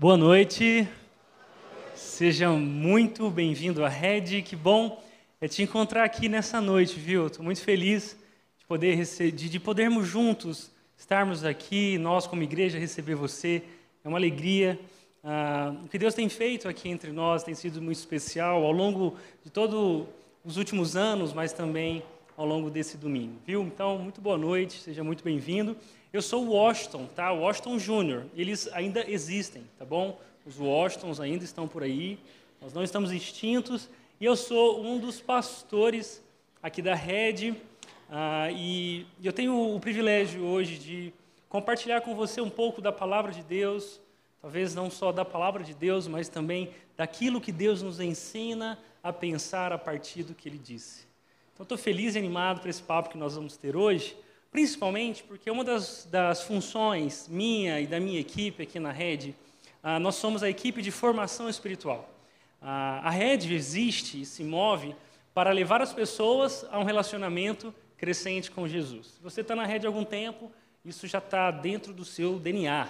Boa noite. Seja muito bem-vindo à Red. Que bom é te encontrar aqui nessa noite, viu? Estou muito feliz de, poder de, de podermos juntos estarmos aqui, nós como igreja receber você. É uma alegria. Ah, o que Deus tem feito aqui entre nós tem sido muito especial ao longo de todos os últimos anos, mas também ao longo desse domingo, viu? Então, muito boa noite, seja muito bem-vindo. Eu sou o Washington, tá? Washington Júnior. Eles ainda existem, tá bom? Os Washingtons ainda estão por aí. Nós não estamos extintos. E eu sou um dos pastores aqui da Rede. Ah, e eu tenho o privilégio hoje de compartilhar com você um pouco da palavra de Deus, talvez não só da palavra de Deus, mas também daquilo que Deus nos ensina a pensar a partir do que Ele disse. Então, estou feliz e animado para esse papo que nós vamos ter hoje, principalmente porque uma das, das funções minha e da minha equipe aqui na Rede, ah, nós somos a equipe de formação espiritual. Ah, a Rede existe e se move para levar as pessoas a um relacionamento crescente com Jesus. Se você está na Rede há algum tempo, isso já está dentro do seu DNA.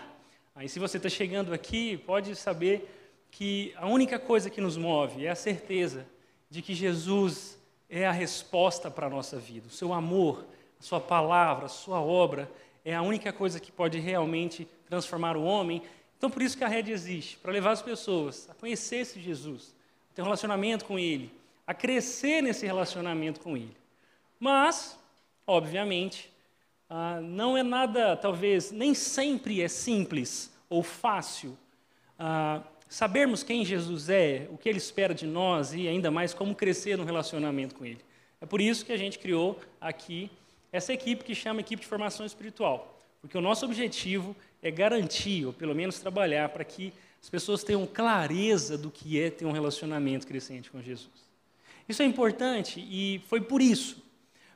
Aí, se você está chegando aqui, pode saber que a única coisa que nos move é a certeza de que Jesus é a resposta para a nossa vida. O seu amor, a sua palavra, a sua obra é a única coisa que pode realmente transformar o homem. Então, por isso que a rede existe para levar as pessoas a conhecer esse Jesus, a ter um relacionamento com Ele, a crescer nesse relacionamento com Ele. Mas, obviamente, ah, não é nada, talvez, nem sempre é simples ou fácil ah, sabermos quem Jesus é, o que ele espera de nós e ainda mais como crescer no relacionamento com ele. É por isso que a gente criou aqui essa equipe que chama Equipe de Formação Espiritual, porque o nosso objetivo é garantir, ou pelo menos trabalhar, para que as pessoas tenham clareza do que é ter um relacionamento crescente com Jesus. Isso é importante e foi por isso,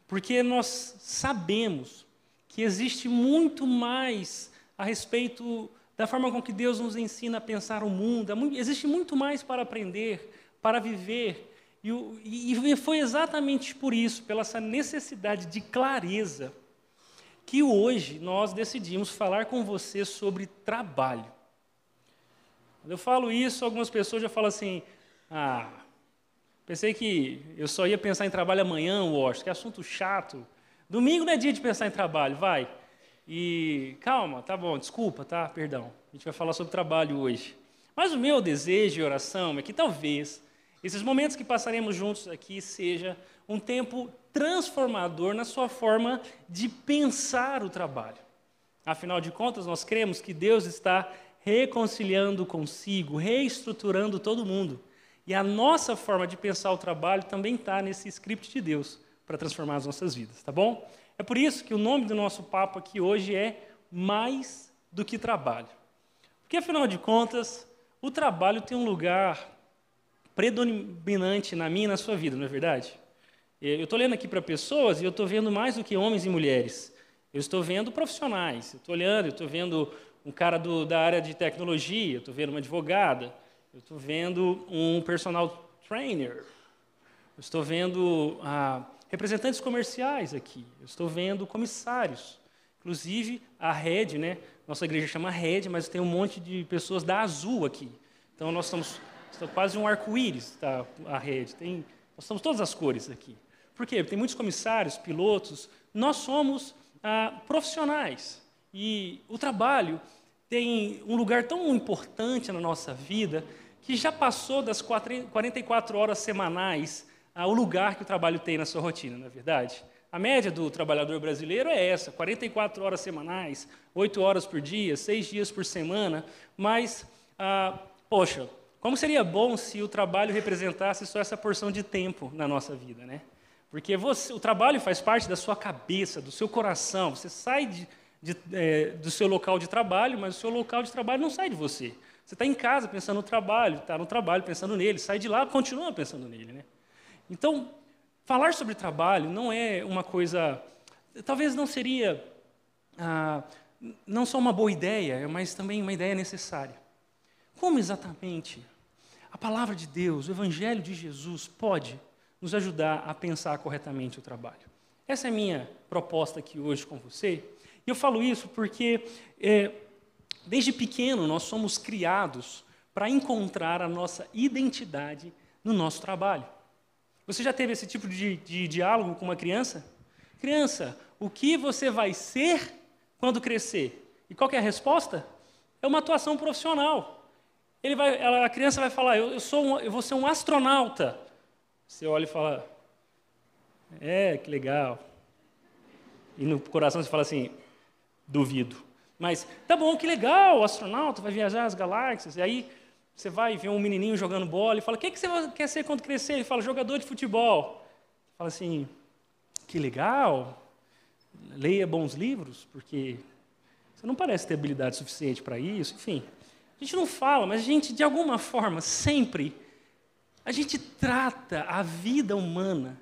porque nós sabemos que existe muito mais a respeito da forma com que Deus nos ensina a pensar o mundo. Existe muito mais para aprender, para viver. E, foi exatamente por isso, pela essa necessidade de clareza, que hoje nós decidimos falar com você sobre trabalho. Quando eu falo isso, algumas pessoas já falam assim: ah, pensei que eu só ia pensar em trabalho amanhã, Washington, que assunto chato. Domingo não é dia de pensar em trabalho, vai. E calma, tá bom, desculpa, tá? Perdão. A gente vai falar sobre trabalho hoje. Mas o meu desejo e oração é que talvez esses momentos que passaremos juntos aqui seja um tempo transformador na sua forma de pensar o trabalho. Afinal de contas, nós cremos que Deus está reconciliando consigo, reestruturando todo mundo. E a nossa forma de pensar o trabalho também está nesse script de Deus para transformar as nossas vidas, tá bom? É por isso que o nome do nosso papo aqui hoje é Mais do que Trabalho. Porque, afinal de contas, o trabalho tem um lugar predominante na minha e na sua vida, não é verdade? Eu estou olhando aqui para pessoas e eu estou vendo mais do que homens e mulheres. Eu estou vendo profissionais. Eu estou olhando, eu estou vendo um cara do, da área de tecnologia, eu estou vendo uma advogada, eu estou vendo um personal trainer, eu estou vendo ah, representantes comerciais aqui, eu estou vendo comissários. Inclusive, a rede, né? Nossa igreja chama rede, mas tem um monte de pessoas da Azul aqui. Então, nós estamos, estamos quase um arco-íris, tá, a rede. Tem, nós somos todas as cores aqui. Por quê? Tem muitos comissários, pilotos. Nós somos ah, profissionais. E o trabalho tem um lugar tão importante na nossa vida que já passou das 44 horas semanais o lugar que o trabalho tem na sua rotina, não é verdade? A média do trabalhador brasileiro é essa: 44 horas semanais, 8 horas por dia, 6 dias por semana. Mas, ah, poxa, como seria bom se o trabalho representasse só essa porção de tempo na nossa vida, né? Porque você, o trabalho faz parte da sua cabeça, do seu coração. Você sai de, de, é, do seu local de trabalho, mas o seu local de trabalho não sai de você. Você está em casa pensando no trabalho, está no trabalho pensando nele, sai de lá continua pensando nele, né? Então, falar sobre trabalho não é uma coisa. Talvez não seria ah, não só uma boa ideia, mas também uma ideia necessária. Como exatamente a palavra de Deus, o Evangelho de Jesus, pode nos ajudar a pensar corretamente o trabalho? Essa é a minha proposta aqui hoje com você. E eu falo isso porque é, Desde pequeno, nós somos criados para encontrar a nossa identidade no nosso trabalho. Você já teve esse tipo de, de diálogo com uma criança? Criança, o que você vai ser quando crescer? E qual é a resposta? É uma atuação profissional. Ele vai, a criança vai falar: eu, eu sou um, eu vou ser um astronauta. Você olha e fala: É, que legal. E no coração você fala assim: Duvido. Mas tá bom, que legal, o astronauta vai viajar as galáxias. E aí você vai ver um menininho jogando bola e fala: O que, que você quer ser quando crescer? Ele fala: Jogador de futebol. Você fala assim: Que legal. Leia bons livros, porque você não parece ter habilidade suficiente para isso. Enfim, a gente não fala, mas a gente, de alguma forma, sempre, a gente trata a vida humana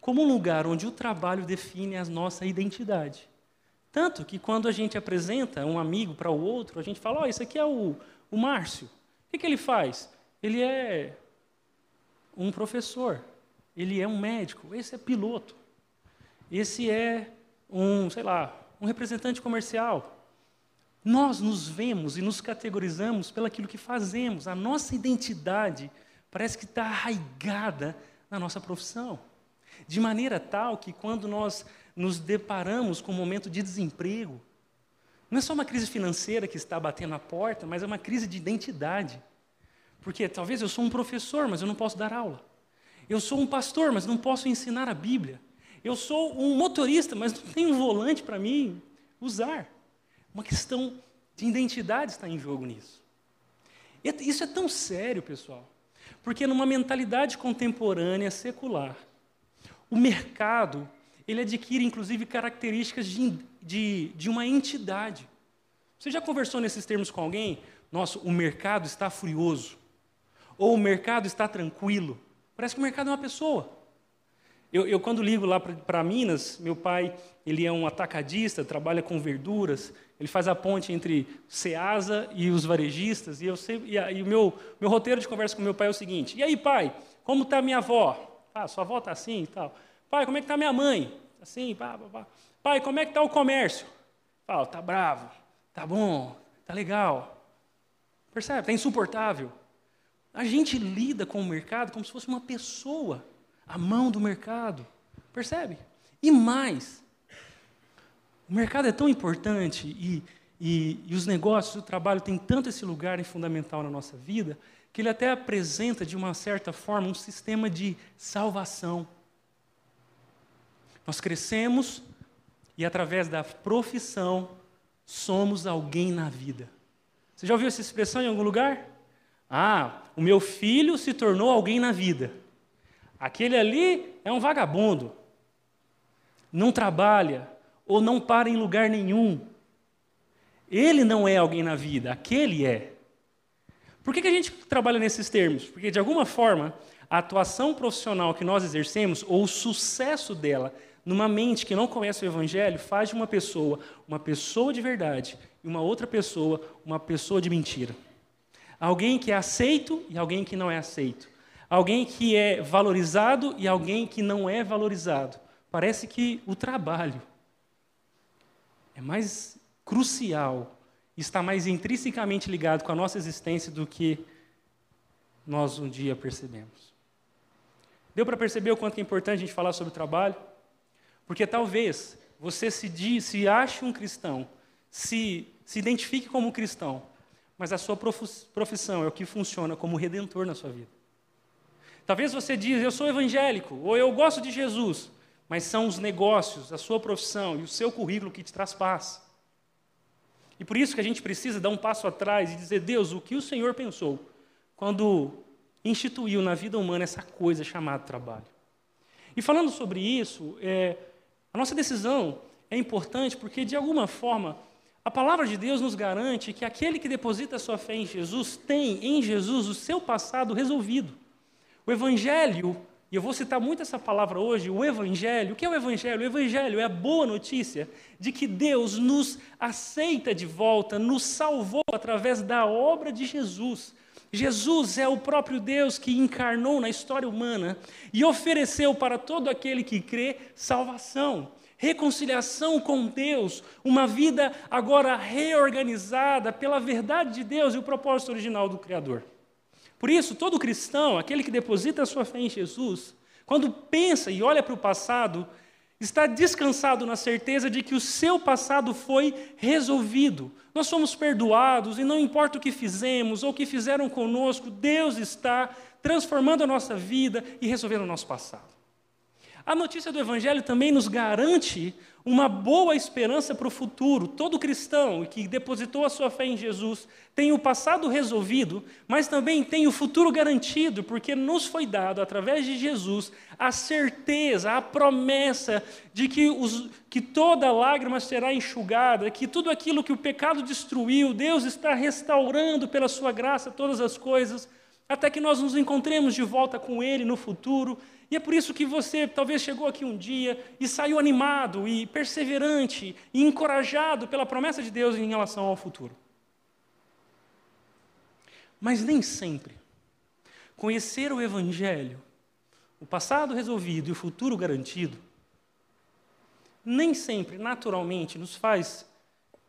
como um lugar onde o trabalho define a nossa identidade. Tanto que quando a gente apresenta um amigo para o outro, a gente fala: Ó, oh, isso aqui é o, o Márcio. O que, que ele faz? Ele é um professor, ele é um médico, esse é piloto, esse é um, sei lá, um representante comercial. Nós nos vemos e nos categorizamos pelaquilo que fazemos. A nossa identidade parece que está arraigada na nossa profissão. De maneira tal que quando nós nos deparamos com um momento de desemprego, não é só uma crise financeira que está batendo a porta, mas é uma crise de identidade. Porque talvez eu sou um professor, mas eu não posso dar aula. Eu sou um pastor, mas não posso ensinar a Bíblia. Eu sou um motorista, mas não tenho um volante para mim usar. Uma questão de identidade está em jogo nisso. E isso é tão sério, pessoal, porque numa mentalidade contemporânea secular, o mercado ele adquire inclusive características de, de, de uma entidade. Você já conversou nesses termos com alguém? Nossa, o mercado está furioso. Ou o mercado está tranquilo. Parece que o mercado é uma pessoa. Eu, eu quando ligo lá para Minas, meu pai ele é um atacadista, trabalha com verduras, ele faz a ponte entre Ceasa e os varejistas, e eu sei, e, e o meu, meu roteiro de conversa com meu pai é o seguinte: e aí, pai, como está minha avó? Ah, sua avó está assim e tal. Pai, como é que está minha mãe? Assim, pá, pá, pá. Pai, como é que está o comércio? Fala, está bravo, está bom, está legal. Percebe? Está insuportável. A gente lida com o mercado como se fosse uma pessoa a mão do mercado. Percebe? E mais, o mercado é tão importante e, e, e os negócios, o trabalho tem tanto esse lugar fundamental na nossa vida, que ele até apresenta, de uma certa forma, um sistema de salvação. Nós crescemos e, através da profissão, somos alguém na vida. Você já ouviu essa expressão em algum lugar? Ah, o meu filho se tornou alguém na vida. Aquele ali é um vagabundo. Não trabalha ou não para em lugar nenhum. Ele não é alguém na vida, aquele é. Por que, que a gente trabalha nesses termos? Porque, de alguma forma, a atuação profissional que nós exercemos, ou o sucesso dela, numa mente que não conhece o Evangelho, faz de uma pessoa uma pessoa de verdade e uma outra pessoa uma pessoa de mentira. Alguém que é aceito e alguém que não é aceito alguém que é valorizado e alguém que não é valorizado. Parece que o trabalho é mais crucial, está mais intrinsecamente ligado com a nossa existência do que nós um dia percebemos. Deu para perceber o quanto é importante a gente falar sobre o trabalho? Porque talvez você se, diz, se ache um cristão, se, se identifique como cristão, mas a sua profissão é o que funciona como redentor na sua vida. Talvez você diz, eu sou evangélico, ou eu gosto de Jesus, mas são os negócios, a sua profissão e o seu currículo que te traz paz. E por isso que a gente precisa dar um passo atrás e dizer, Deus, o que o Senhor pensou quando instituiu na vida humana essa coisa chamada trabalho. E falando sobre isso, é, a nossa decisão é importante porque, de alguma forma, a palavra de Deus nos garante que aquele que deposita sua fé em Jesus tem em Jesus o seu passado resolvido. O Evangelho, e eu vou citar muito essa palavra hoje, o Evangelho, o que é o Evangelho? O Evangelho é a boa notícia de que Deus nos aceita de volta, nos salvou através da obra de Jesus. Jesus é o próprio Deus que encarnou na história humana e ofereceu para todo aquele que crê salvação. reconciliação com Deus, uma vida agora reorganizada pela verdade de Deus e o propósito original do Criador. Por isso, todo cristão, aquele que deposita a sua fé em Jesus, quando pensa e olha para o passado, está descansado na certeza de que o seu passado foi resolvido. Nós somos perdoados e não importa o que fizemos ou o que fizeram conosco, Deus está transformando a nossa vida e resolvendo o nosso passado. A notícia do Evangelho também nos garante uma boa esperança para o futuro. Todo cristão que depositou a sua fé em Jesus tem o passado resolvido, mas também tem o futuro garantido, porque nos foi dado, através de Jesus, a certeza, a promessa de que, os, que toda lágrima será enxugada, que tudo aquilo que o pecado destruiu, Deus está restaurando pela sua graça todas as coisas, até que nós nos encontremos de volta com Ele no futuro e é por isso que você talvez chegou aqui um dia e saiu animado e perseverante e encorajado pela promessa de Deus em relação ao futuro. Mas nem sempre conhecer o Evangelho, o passado resolvido e o futuro garantido, nem sempre, naturalmente, nos faz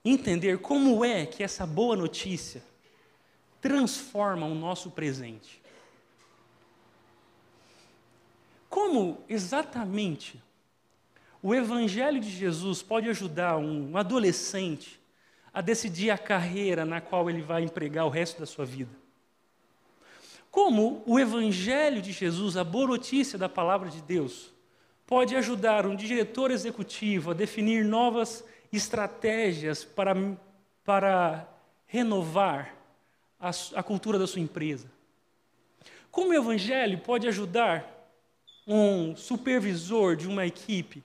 entender como é que essa boa notícia transforma o nosso presente. Como exatamente o Evangelho de Jesus pode ajudar um adolescente a decidir a carreira na qual ele vai empregar o resto da sua vida? Como o Evangelho de Jesus, a boa notícia da palavra de Deus, pode ajudar um diretor executivo a definir novas estratégias para, para renovar a, a cultura da sua empresa? Como o Evangelho pode ajudar um supervisor de uma equipe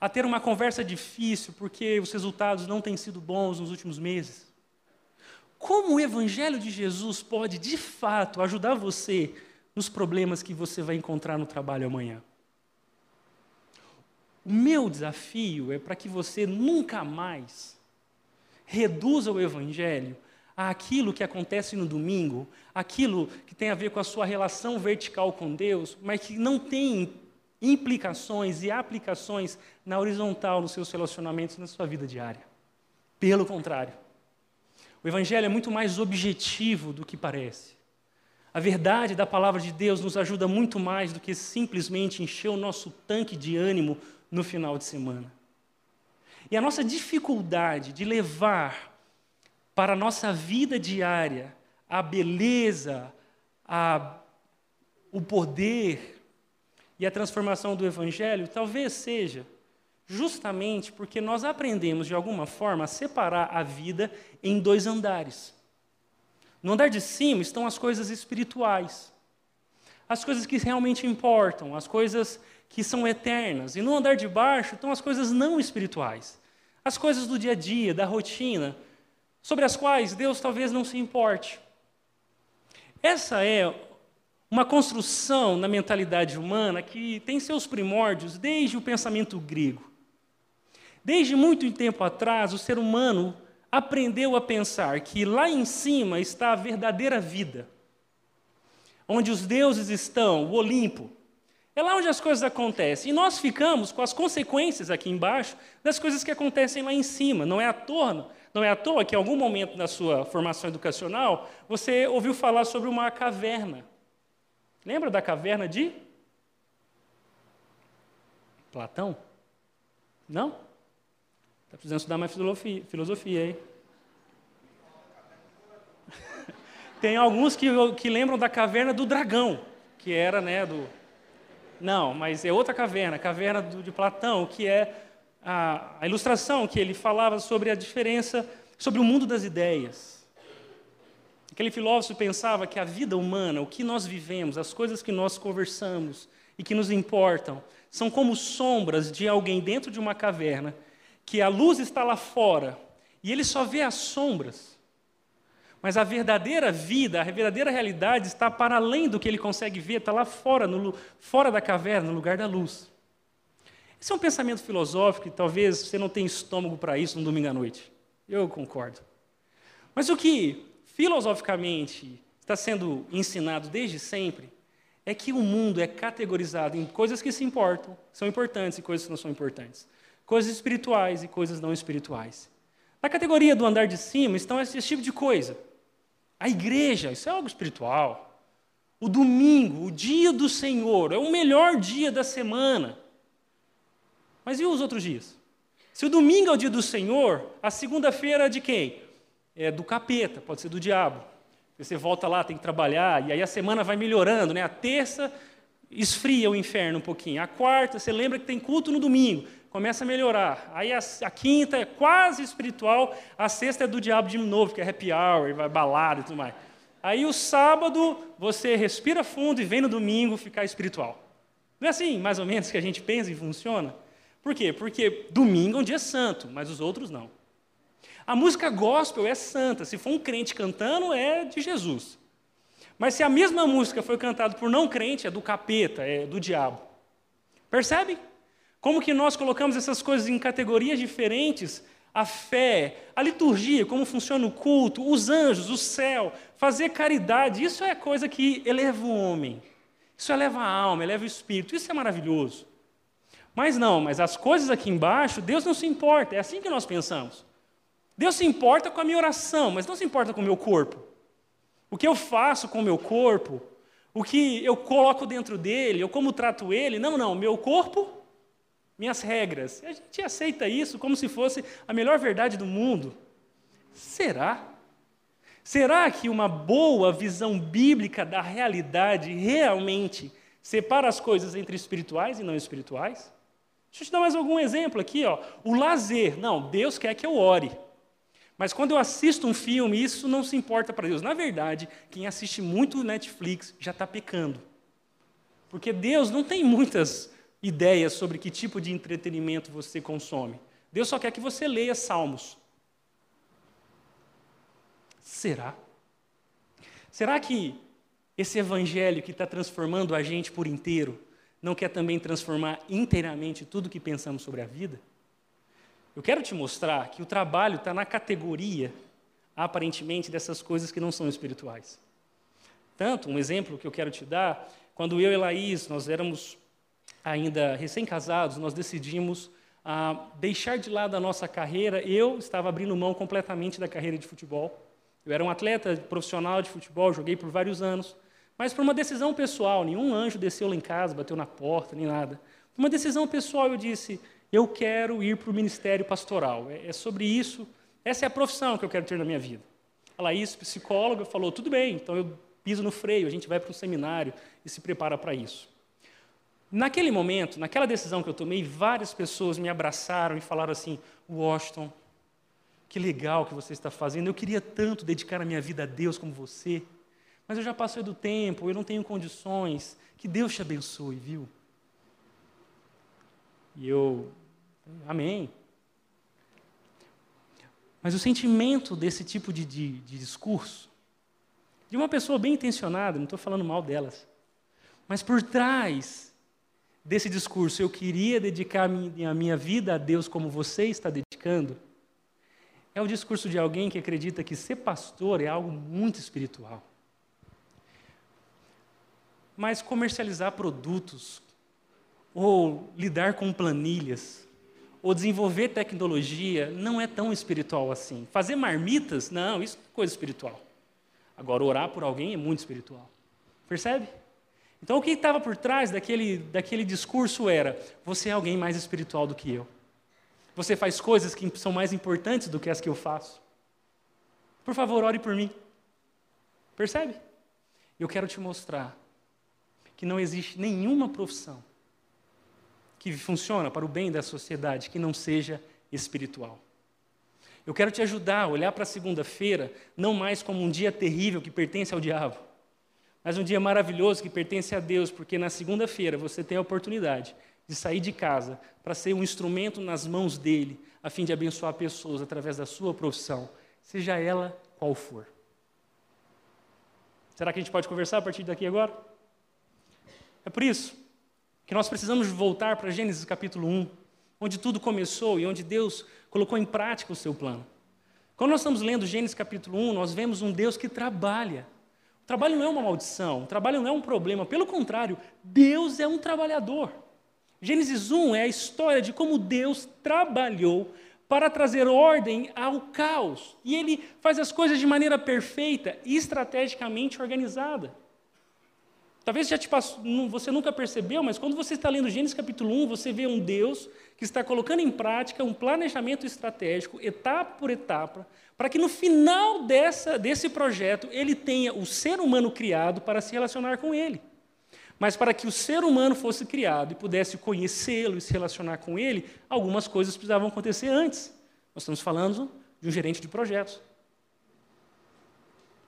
a ter uma conversa difícil porque os resultados não têm sido bons nos últimos meses? Como o Evangelho de Jesus pode, de fato, ajudar você nos problemas que você vai encontrar no trabalho amanhã? O meu desafio é para que você nunca mais reduza o Evangelho àquilo que acontece no domingo, aquilo que tem a ver com a sua relação vertical com Deus, mas que não tem implicações e aplicações na horizontal nos seus relacionamentos na sua vida diária. Pelo contrário, o Evangelho é muito mais objetivo do que parece. A verdade da palavra de Deus nos ajuda muito mais do que simplesmente encher o nosso tanque de ânimo no final de semana. E a nossa dificuldade de levar para a nossa vida diária, a beleza, a, o poder e a transformação do Evangelho, talvez seja justamente porque nós aprendemos, de alguma forma, a separar a vida em dois andares. No andar de cima estão as coisas espirituais, as coisas que realmente importam, as coisas que são eternas. E no andar de baixo estão as coisas não espirituais, as coisas do dia a dia, da rotina, sobre as quais Deus talvez não se importe. Essa é uma construção na mentalidade humana que tem seus primórdios desde o pensamento grego. Desde muito tempo atrás, o ser humano aprendeu a pensar que lá em cima está a verdadeira vida, onde os deuses estão, o Olimpo. É lá onde as coisas acontecem. E nós ficamos com as consequências aqui embaixo das coisas que acontecem lá em cima. Não é à toa não é à toa que em algum momento na sua formação educacional você ouviu falar sobre uma caverna. Lembra da caverna de Platão? Não? Está precisando estudar mais filosofia, filosofia hein? Tem alguns que, que lembram da caverna do dragão, que era, né, do... Não, mas é outra caverna, a caverna do, de Platão, que é a, a ilustração que ele falava sobre a diferença, sobre o mundo das ideias. Aquele filósofo pensava que a vida humana, o que nós vivemos, as coisas que nós conversamos e que nos importam, são como sombras de alguém dentro de uma caverna, que a luz está lá fora e ele só vê as sombras. Mas a verdadeira vida, a verdadeira realidade está para além do que ele consegue ver, está lá fora, no, fora da caverna, no lugar da luz. Esse é um pensamento filosófico e talvez você não tenha estômago para isso no domingo à noite. Eu concordo. Mas o que filosoficamente está sendo ensinado desde sempre é que o mundo é categorizado em coisas que se importam, são importantes e coisas que não são importantes. Coisas espirituais e coisas não espirituais. Na categoria do andar de cima estão esse tipo de coisa. A igreja, isso é algo espiritual. O domingo, o dia do Senhor, é o melhor dia da semana. Mas e os outros dias? Se o domingo é o dia do Senhor, a segunda-feira é de quem? É do capeta, pode ser do diabo. Você volta lá, tem que trabalhar, e aí a semana vai melhorando, né? A terça esfria o inferno um pouquinho. A quarta, você lembra que tem culto no domingo, começa a melhorar. Aí a, a quinta é quase espiritual, a sexta é do diabo de novo, que é happy hour, vai balada e tudo mais. Aí o sábado você respira fundo e vem no domingo ficar espiritual. Não é assim, mais ou menos, que a gente pensa e funciona? Por quê? Porque domingo é um dia santo, mas os outros não. A música gospel é santa. Se for um crente cantando, é de Jesus. Mas se a mesma música foi cantada por não crente, é do capeta, é do diabo. Percebe? Como que nós colocamos essas coisas em categorias diferentes? A fé, a liturgia, como funciona o culto, os anjos, o céu, fazer caridade, isso é coisa que eleva o homem. Isso eleva a alma, eleva o espírito. Isso é maravilhoso. Mas não, mas as coisas aqui embaixo, Deus não se importa. É assim que nós pensamos. Deus se importa com a minha oração, mas não se importa com o meu corpo. O que eu faço com o meu corpo, o que eu coloco dentro dele, eu como trato ele, não, não, meu corpo, minhas regras. A gente aceita isso como se fosse a melhor verdade do mundo. Será? Será que uma boa visão bíblica da realidade realmente separa as coisas entre espirituais e não espirituais? Deixa eu te dar mais algum exemplo aqui. Ó. O lazer. Não, Deus quer que eu ore. Mas quando eu assisto um filme, isso não se importa para Deus. Na verdade, quem assiste muito Netflix já está pecando. Porque Deus não tem muitas ideias sobre que tipo de entretenimento você consome. Deus só quer que você leia salmos. Será? Será que esse evangelho que está transformando a gente por inteiro não quer também transformar inteiramente tudo que pensamos sobre a vida? Eu quero te mostrar que o trabalho está na categoria, aparentemente, dessas coisas que não são espirituais. Tanto, um exemplo que eu quero te dar, quando eu e Laís, nós éramos ainda recém-casados, nós decidimos ah, deixar de lado a nossa carreira. Eu estava abrindo mão completamente da carreira de futebol. Eu era um atleta profissional de futebol, joguei por vários anos, mas por uma decisão pessoal, nenhum anjo desceu lá em casa, bateu na porta, nem nada. Por uma decisão pessoal, eu disse: eu quero ir para o ministério pastoral. É, é, sobre isso, essa é a profissão que eu quero ter na minha vida. A Laís, psicóloga, falou: tudo bem, então eu piso no freio, a gente vai para um seminário e se prepara para isso. Naquele momento, naquela decisão que eu tomei, várias pessoas me abraçaram e falaram assim: Washington, que legal que você está fazendo, eu queria tanto dedicar a minha vida a Deus como você, mas eu já passei do tempo, eu não tenho condições, que Deus te abençoe, viu? E eu Amém. Mas o sentimento desse tipo de, de, de discurso, de uma pessoa bem intencionada, não estou falando mal delas, mas por trás desse discurso, eu queria dedicar a minha, a minha vida a Deus como você está dedicando, é o discurso de alguém que acredita que ser pastor é algo muito espiritual. Mas comercializar produtos, ou lidar com planilhas, ou desenvolver tecnologia não é tão espiritual assim. Fazer marmitas, não, isso é coisa espiritual. Agora, orar por alguém é muito espiritual. Percebe? Então, o que estava por trás daquele, daquele discurso era: você é alguém mais espiritual do que eu. Você faz coisas que são mais importantes do que as que eu faço. Por favor, ore por mim. Percebe? Eu quero te mostrar que não existe nenhuma profissão que funciona para o bem da sociedade, que não seja espiritual. Eu quero te ajudar a olhar para a segunda-feira não mais como um dia terrível que pertence ao diabo, mas um dia maravilhoso que pertence a Deus, porque na segunda-feira você tem a oportunidade de sair de casa para ser um instrumento nas mãos dele, a fim de abençoar pessoas através da sua profissão, seja ela qual for. Será que a gente pode conversar a partir daqui agora? É por isso que nós precisamos voltar para Gênesis capítulo 1, onde tudo começou e onde Deus colocou em prática o seu plano. Quando nós estamos lendo Gênesis capítulo 1, nós vemos um Deus que trabalha. trabalho não é uma maldição, o trabalho não é um problema, pelo contrário, Deus é um trabalhador. Gênesis 1 é a história de como Deus trabalhou para trazer ordem ao caos. E ele faz as coisas de maneira perfeita e estrategicamente organizada. Talvez já te passou, você nunca percebeu, mas quando você está lendo Gênesis capítulo 1, você vê um Deus que está colocando em prática um planejamento estratégico, etapa por etapa, para que no final dessa, desse projeto ele tenha o ser humano criado para se relacionar com ele. Mas para que o ser humano fosse criado e pudesse conhecê-lo e se relacionar com ele, algumas coisas precisavam acontecer antes. Nós estamos falando de um gerente de projetos.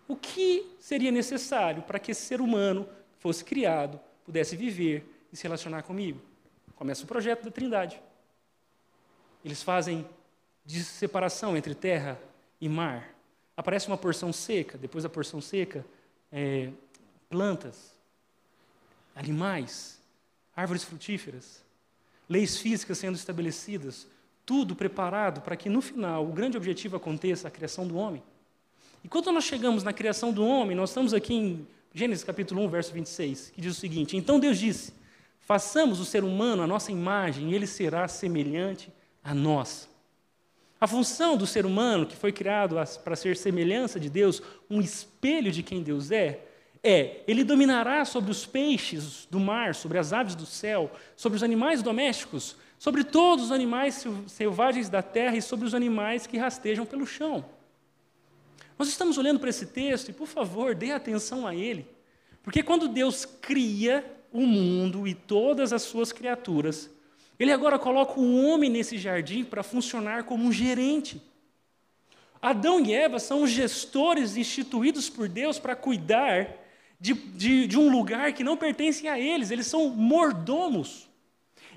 O que seria necessário para que esse ser humano fosse criado, pudesse viver e se relacionar comigo? Começa o projeto da Trindade. Eles fazem de separação entre terra e mar. Aparece uma porção seca, depois da porção seca, é, plantas, animais, árvores frutíferas, leis físicas sendo estabelecidas, tudo preparado para que no final o grande objetivo aconteça, a criação do homem. E quando nós chegamos na criação do homem, nós estamos aqui em Gênesis capítulo 1, verso 26, que diz o seguinte: Então Deus disse: Façamos o ser humano a nossa imagem, e ele será semelhante a nós. A função do ser humano, que foi criado para ser semelhança de Deus, um espelho de quem Deus é, é: ele dominará sobre os peixes do mar, sobre as aves do céu, sobre os animais domésticos, sobre todos os animais selvagens da terra e sobre os animais que rastejam pelo chão. Nós estamos olhando para esse texto e, por favor, dê atenção a ele. Porque quando Deus cria o mundo e todas as suas criaturas, ele agora coloca o homem nesse jardim para funcionar como um gerente. Adão e Eva são os gestores instituídos por Deus para cuidar de, de, de um lugar que não pertence a eles, eles são mordomos.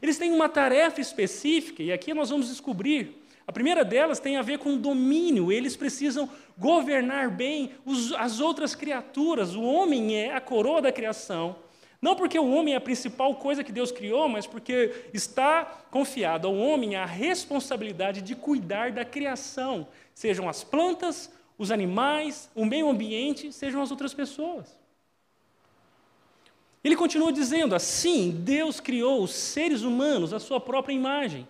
Eles têm uma tarefa específica, e aqui nós vamos descobrir. A primeira delas tem a ver com domínio, eles precisam governar bem as outras criaturas. O homem é a coroa da criação, não porque o homem é a principal coisa que Deus criou, mas porque está confiado ao homem a responsabilidade de cuidar da criação, sejam as plantas, os animais, o meio ambiente, sejam as outras pessoas. Ele continua dizendo: assim, Deus criou os seres humanos à sua própria imagem.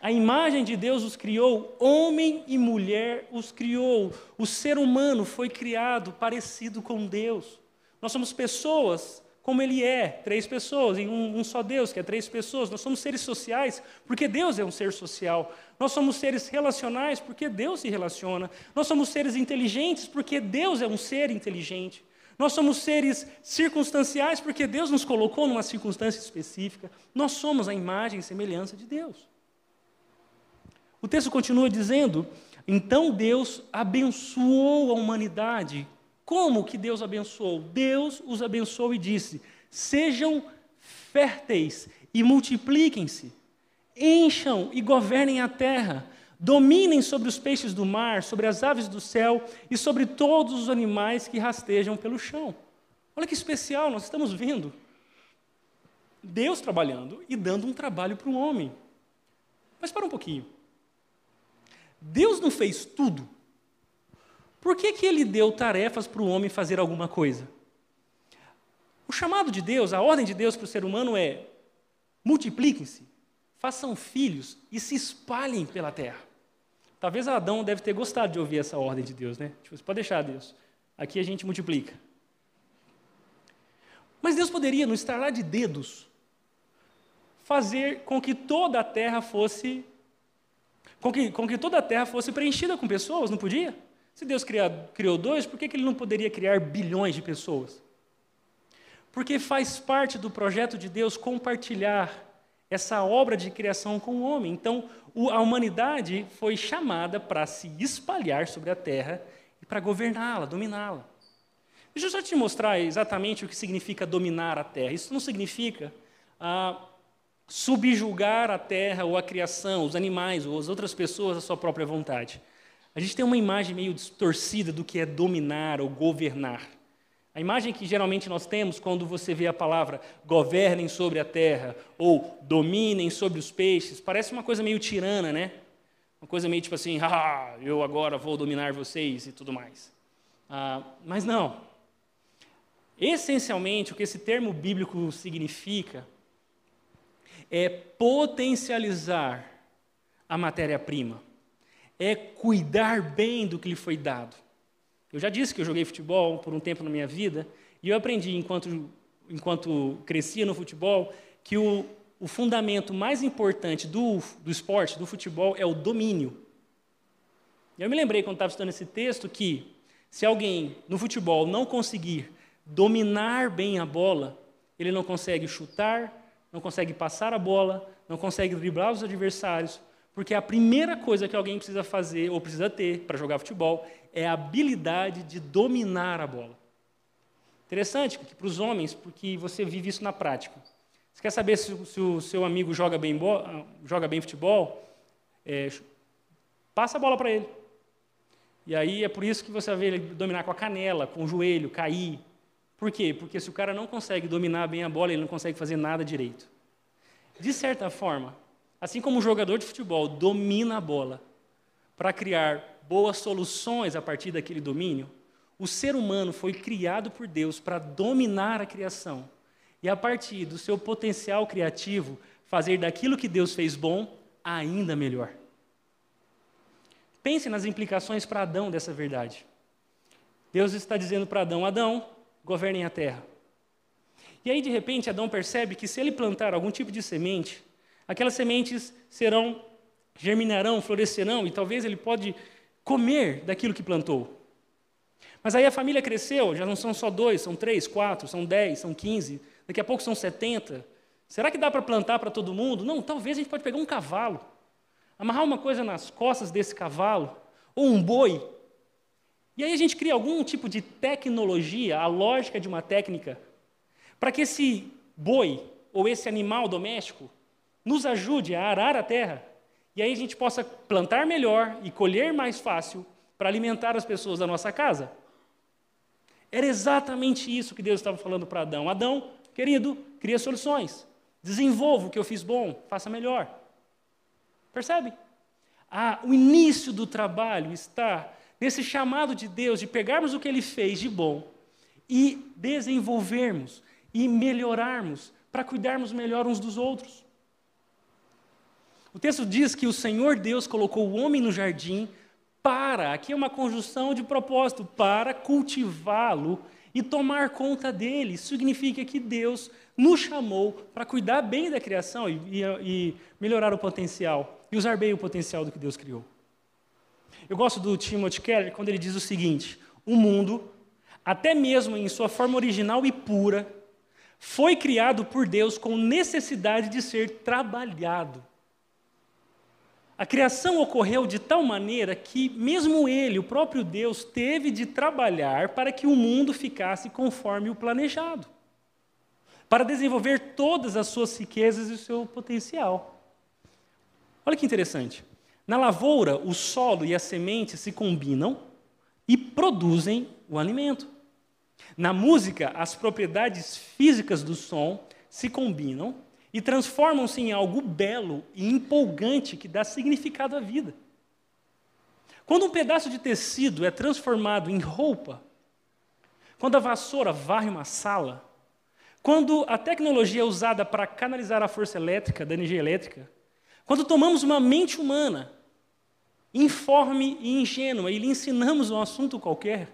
A imagem de Deus os criou, homem e mulher os criou. O ser humano foi criado parecido com Deus. Nós somos pessoas como Ele é, três pessoas, em um, um, só Deus, que é três pessoas. Nós somos seres sociais, porque Deus é um ser social. Nós somos seres relacionais, porque Deus se relaciona. Nós somos seres inteligentes, porque Deus é um ser inteligente. Nós somos seres circunstanciais porque Deus nos colocou numa circunstância específica. Nós somos a imagem e semelhança de Deus. O texto continua dizendo: então Deus abençoou a humanidade. Como que Deus abençoou? Deus os abençoou e disse: sejam férteis e multipliquem-se, encham e governem a terra Dominem sobre os peixes do mar, sobre as aves do céu e sobre todos os animais que rastejam pelo chão. Olha que especial, nós estamos vendo Deus trabalhando e dando um trabalho para o homem. Mas para um pouquinho. Deus não fez tudo. Por que, que ele deu tarefas para o homem fazer alguma coisa? O chamado de Deus, a ordem de Deus para o ser humano é: multipliquem-se, façam filhos e se espalhem pela terra. Talvez Adão deve ter gostado de ouvir essa ordem de Deus, né? Tipo, pode deixar, Deus. Aqui a gente multiplica. Mas Deus poderia, no estalar de dedos, fazer com que toda a terra fosse com que, com que toda a terra fosse preenchida com pessoas, não podia? Se Deus criou, dois, por que, que ele não poderia criar bilhões de pessoas? Porque faz parte do projeto de Deus compartilhar essa obra de criação com o homem. Então, a humanidade foi chamada para se espalhar sobre a terra e para governá-la, dominá-la. Deixa eu só te mostrar exatamente o que significa dominar a terra. Isso não significa ah, subjugar a terra ou a criação, os animais ou as outras pessoas à sua própria vontade. A gente tem uma imagem meio distorcida do que é dominar ou governar. A imagem que geralmente nós temos quando você vê a palavra governem sobre a terra ou dominem sobre os peixes, parece uma coisa meio tirana, né? Uma coisa meio tipo assim, ah, eu agora vou dominar vocês e tudo mais. Ah, mas não, Essencialmente, o que esse termo bíblico significa é potencializar a matéria-prima, é cuidar bem do que lhe foi dado. Eu já disse que eu joguei futebol por um tempo na minha vida e eu aprendi, enquanto, enquanto crescia no futebol, que o, o fundamento mais importante do, do esporte, do futebol, é o domínio. Eu me lembrei, quando estava estudando esse texto, que se alguém no futebol não conseguir dominar bem a bola, ele não consegue chutar, não consegue passar a bola, não consegue driblar os adversários, porque a primeira coisa que alguém precisa fazer ou precisa ter para jogar futebol é a habilidade de dominar a bola. Interessante para os homens, porque você vive isso na prática. Você quer saber se, se o seu amigo joga bem, joga bem futebol? É, passa a bola para ele. E aí é por isso que você vê ele dominar com a canela, com o joelho, cair. Por quê? Porque se o cara não consegue dominar bem a bola, ele não consegue fazer nada direito. De certa forma, assim como o jogador de futebol domina a bola para criar boas soluções a partir daquele domínio, o ser humano foi criado por Deus para dominar a criação e, a partir do seu potencial criativo, fazer daquilo que Deus fez bom ainda melhor. Pense nas implicações para Adão dessa verdade. Deus está dizendo para Adão: Adão, governem a terra. E aí, de repente, Adão percebe que se ele plantar algum tipo de semente, aquelas sementes serão, germinarão, florescerão, e talvez ele pode comer daquilo que plantou. Mas aí a família cresceu, já não são só dois, são três, quatro, são dez, são quinze, daqui a pouco são setenta. Será que dá para plantar para todo mundo? Não, talvez a gente pode pegar um cavalo, amarrar uma coisa nas costas desse cavalo, ou um boi. E aí a gente cria algum tipo de tecnologia, a lógica de uma técnica, para que esse boi ou esse animal doméstico nos ajude a arar a terra. E aí a gente possa plantar melhor e colher mais fácil para alimentar as pessoas da nossa casa. Era exatamente isso que Deus estava falando para Adão. Adão, querido, cria soluções. Desenvolva o que eu fiz bom, faça melhor. Percebe? Ah, o início do trabalho está nesse chamado de Deus de pegarmos o que ele fez de bom e desenvolvermos e melhorarmos para cuidarmos melhor uns dos outros. O texto diz que o Senhor Deus colocou o homem no jardim para, aqui é uma conjunção de propósito, para cultivá-lo e tomar conta dele. Isso significa que Deus nos chamou para cuidar bem da criação e, e, e, melhorar o potencial, e usar bem o potencial do que Deus criou. Eu gosto do Timothy Keller quando ele diz o seguinte: o mundo, até mesmo em sua forma original e pura, foi criado por Deus com necessidade de ser trabalhado. A criação ocorreu de tal maneira que, mesmo ele, o próprio Deus, teve de trabalhar para que o mundo ficasse conforme o planejado, para desenvolver todas as suas riquezas e o seu potencial. Olha que interessante. Na lavoura, o solo e a semente se combinam e produzem o alimento. Na música, as propriedades físicas do som se combinam e transformam-se em algo belo e empolgante que dá significado à vida. Quando um pedaço de tecido é transformado em roupa, quando a vassoura varre uma sala, quando a tecnologia é usada para canalizar a força elétrica da energia elétrica, quando tomamos uma mente humana, informe e ingênua, e lhe ensinamos um assunto qualquer,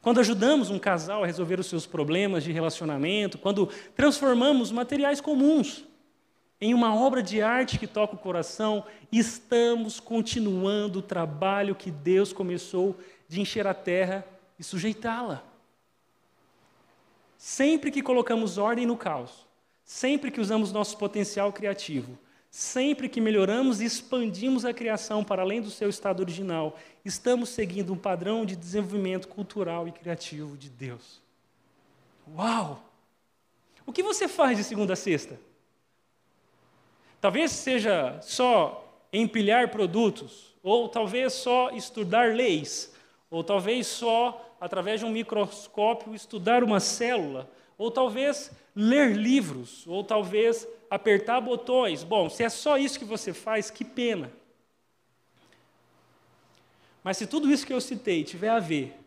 quando ajudamos um casal a resolver os seus problemas de relacionamento, quando transformamos materiais comuns em uma obra de arte que toca o coração, estamos continuando o trabalho que Deus começou de encher a terra e sujeitá-la. Sempre que colocamos ordem no caos, sempre que usamos nosso potencial criativo, Sempre que melhoramos e expandimos a criação para além do seu estado original, estamos seguindo um padrão de desenvolvimento cultural e criativo de Deus. Uau! O que você faz de segunda a sexta? Talvez seja só empilhar produtos, ou talvez só estudar leis, ou talvez só, através de um microscópio, estudar uma célula, ou talvez ler livros, ou talvez apertar botões. Bom, se é só isso que você faz, que pena. Mas se tudo isso que eu citei tiver a ver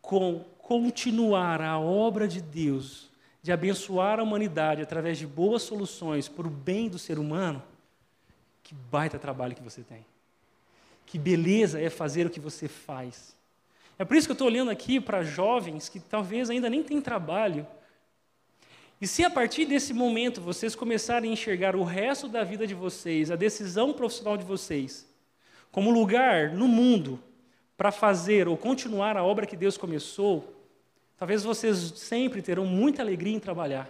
com continuar a obra de Deus, de abençoar a humanidade através de boas soluções para o bem do ser humano, que baita trabalho que você tem. Que beleza é fazer o que você faz. É por isso que eu estou olhando aqui para jovens que talvez ainda nem têm trabalho. E se a partir desse momento vocês começarem a enxergar o resto da vida de vocês, a decisão profissional de vocês, como lugar no mundo para fazer ou continuar a obra que Deus começou, talvez vocês sempre terão muita alegria em trabalhar.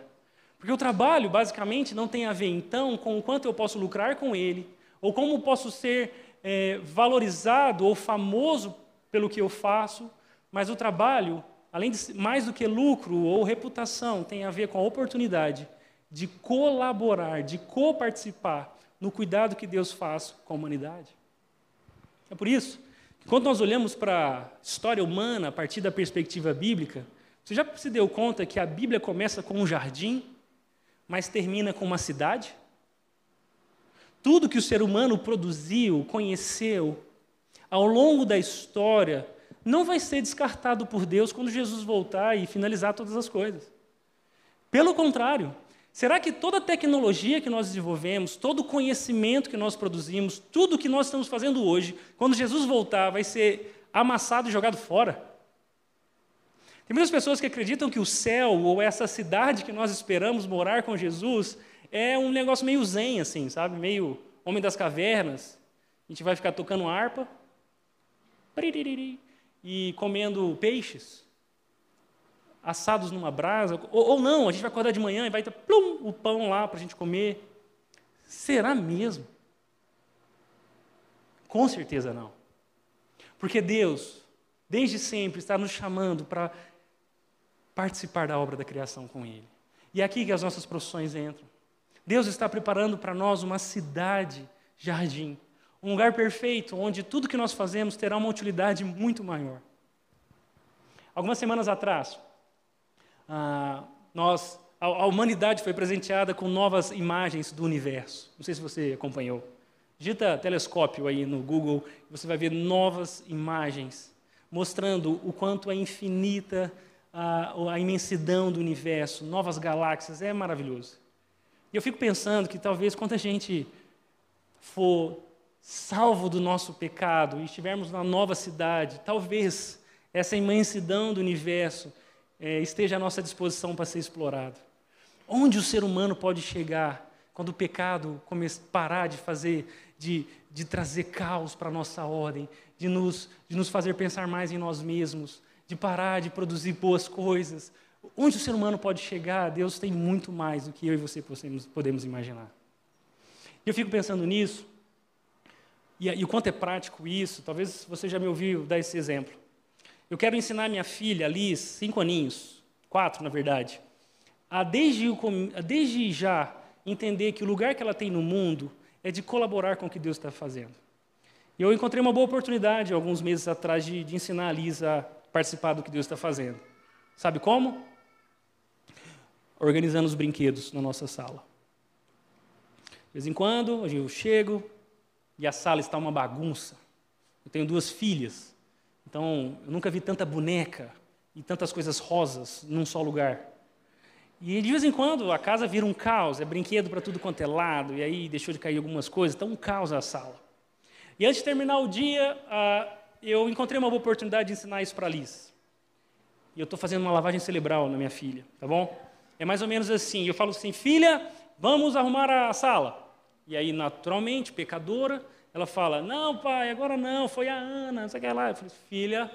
Porque o trabalho, basicamente, não tem a ver, então, com o quanto eu posso lucrar com ele, ou como posso ser é, valorizado ou famoso pelo que eu faço, mas o trabalho, além de mais do que lucro ou reputação, tem a ver com a oportunidade de colaborar, de coparticipar no cuidado que Deus faz com a humanidade. É por isso que quando nós olhamos para a história humana a partir da perspectiva bíblica, você já se deu conta que a Bíblia começa com um jardim, mas termina com uma cidade? Tudo que o ser humano produziu, conheceu, ao longo da história, não vai ser descartado por Deus quando Jesus voltar e finalizar todas as coisas. Pelo contrário, será que toda a tecnologia que nós desenvolvemos, todo o conhecimento que nós produzimos, tudo que nós estamos fazendo hoje, quando Jesus voltar, vai ser amassado e jogado fora? Tem muitas pessoas que acreditam que o céu, ou essa cidade que nós esperamos morar com Jesus, é um negócio meio zen, assim, sabe? Meio homem das cavernas. A gente vai ficar tocando harpa, e comendo peixes assados numa brasa, ou, ou, não, a gente vai acordar de manhã e vai ter plum, o pão lá para a gente comer. Será mesmo? Com certeza não. Porque Deus, desde sempre, está nos chamando para participar da obra da criação com Ele. E é aqui que as nossas profissões entram. Deus está preparando para nós uma cidade, jardim, um lugar perfeito, onde tudo que nós fazemos terá uma utilidade muito maior. Algumas semanas atrás, ah, nós, a, a, humanidade foi presenteada com novas imagens do universo. Não sei se você acompanhou. Digita telescópio aí no Google, você vai ver novas imagens mostrando o quanto é infinita a, a imensidão do universo, novas galáxias, é maravilhoso. E eu fico pensando que talvez quanta gente for salvo do nosso pecado e estivermos na nova cidade, talvez essa imensidão do universo é, esteja à nossa disposição para ser explorado. Onde o ser humano pode chegar quando o pecado parar de fazer, de, de trazer caos para a nossa ordem, de nos, de nos fazer pensar mais em nós mesmos, de parar de produzir boas coisas. Onde o ser humano pode chegar, Deus tem muito mais do que eu e você podemos imaginar. Eu fico pensando nisso, e, e o quanto é prático isso, talvez você já me ouviu dar esse exemplo. Eu quero ensinar minha filha, Liz, cinco aninhos, quatro na verdade, a desde, a desde já entender que o lugar que ela tem no mundo é de colaborar com o que Deus está fazendo. E eu encontrei uma boa oportunidade, alguns meses atrás, de, de ensinar a Liz a participar do que Deus está fazendo. Sabe como? Organizando os brinquedos na nossa sala. De vez em quando, eu chego, e a sala está uma bagunça. Eu tenho duas filhas, então eu nunca vi tanta boneca e tantas coisas rosas num só lugar. E de vez em quando a casa vira um caos, é brinquedo para tudo quanto é lado, e aí deixou de cair algumas coisas, então um caos a sala. E antes de terminar o dia, uh, eu encontrei uma boa oportunidade de ensinar isso para a Liz. E eu estou fazendo uma lavagem cerebral na minha filha, tá bom? É mais ou menos assim. Eu falo assim, filha, vamos arrumar a sala. E aí, naturalmente, pecadora, ela fala: Não, pai, agora não, foi a Ana, não sei o que lá. Eu falei: Filha,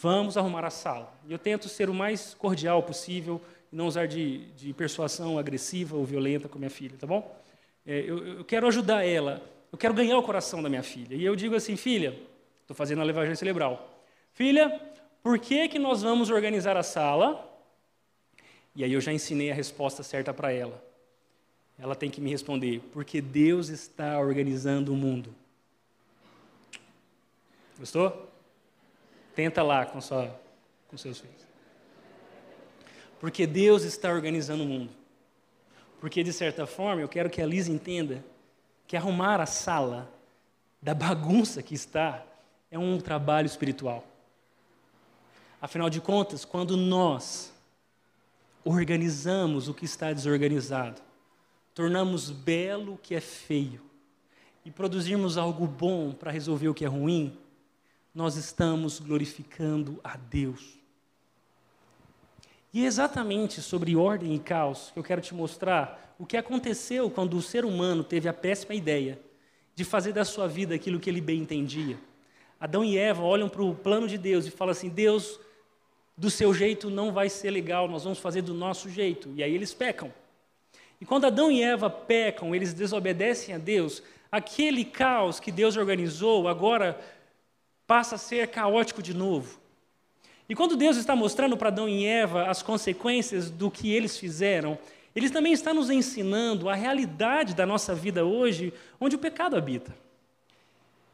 vamos arrumar a sala. E eu tento ser o mais cordial possível e não usar de, de persuasão agressiva ou violenta com minha filha, tá bom? É, eu, eu, quero ajudar ela, eu quero ganhar o coração da minha filha. E eu digo assim: Filha, estou fazendo a levagem cerebral. Filha, por que, que nós vamos organizar a sala? E aí eu já ensinei a resposta certa para ela ela tem que me responder, porque Deus está organizando o mundo. Gostou? Tenta lá com, sua, com seus filhos. Porque Deus está organizando o mundo. Porque, de certa forma, eu quero que a Liz entenda que arrumar a sala da bagunça que está é um trabalho espiritual. Afinal de contas, quando nós organizamos o que está desorganizado, tornamos belo o que é feio e produzirmos algo bom para resolver o que é ruim, nós estamos glorificando a Deus. E é exatamente sobre ordem e caos que eu quero te mostrar o que aconteceu quando o ser humano teve a péssima ideia de fazer da sua vida aquilo que ele bem entendia. Adão e Eva olham para o plano de Deus e falam assim: Deus, do seu jeito não vai ser legal, nós vamos fazer do nosso jeito. E aí eles pecam. E quando Adão e Eva pecam, eles desobedecem a Deus, aquele caos que Deus organizou agora passa a ser caótico de novo. E quando Deus está mostrando para Adão e Eva as consequências do que eles fizeram, Ele também está nos ensinando a realidade da nossa vida hoje, onde o pecado habita.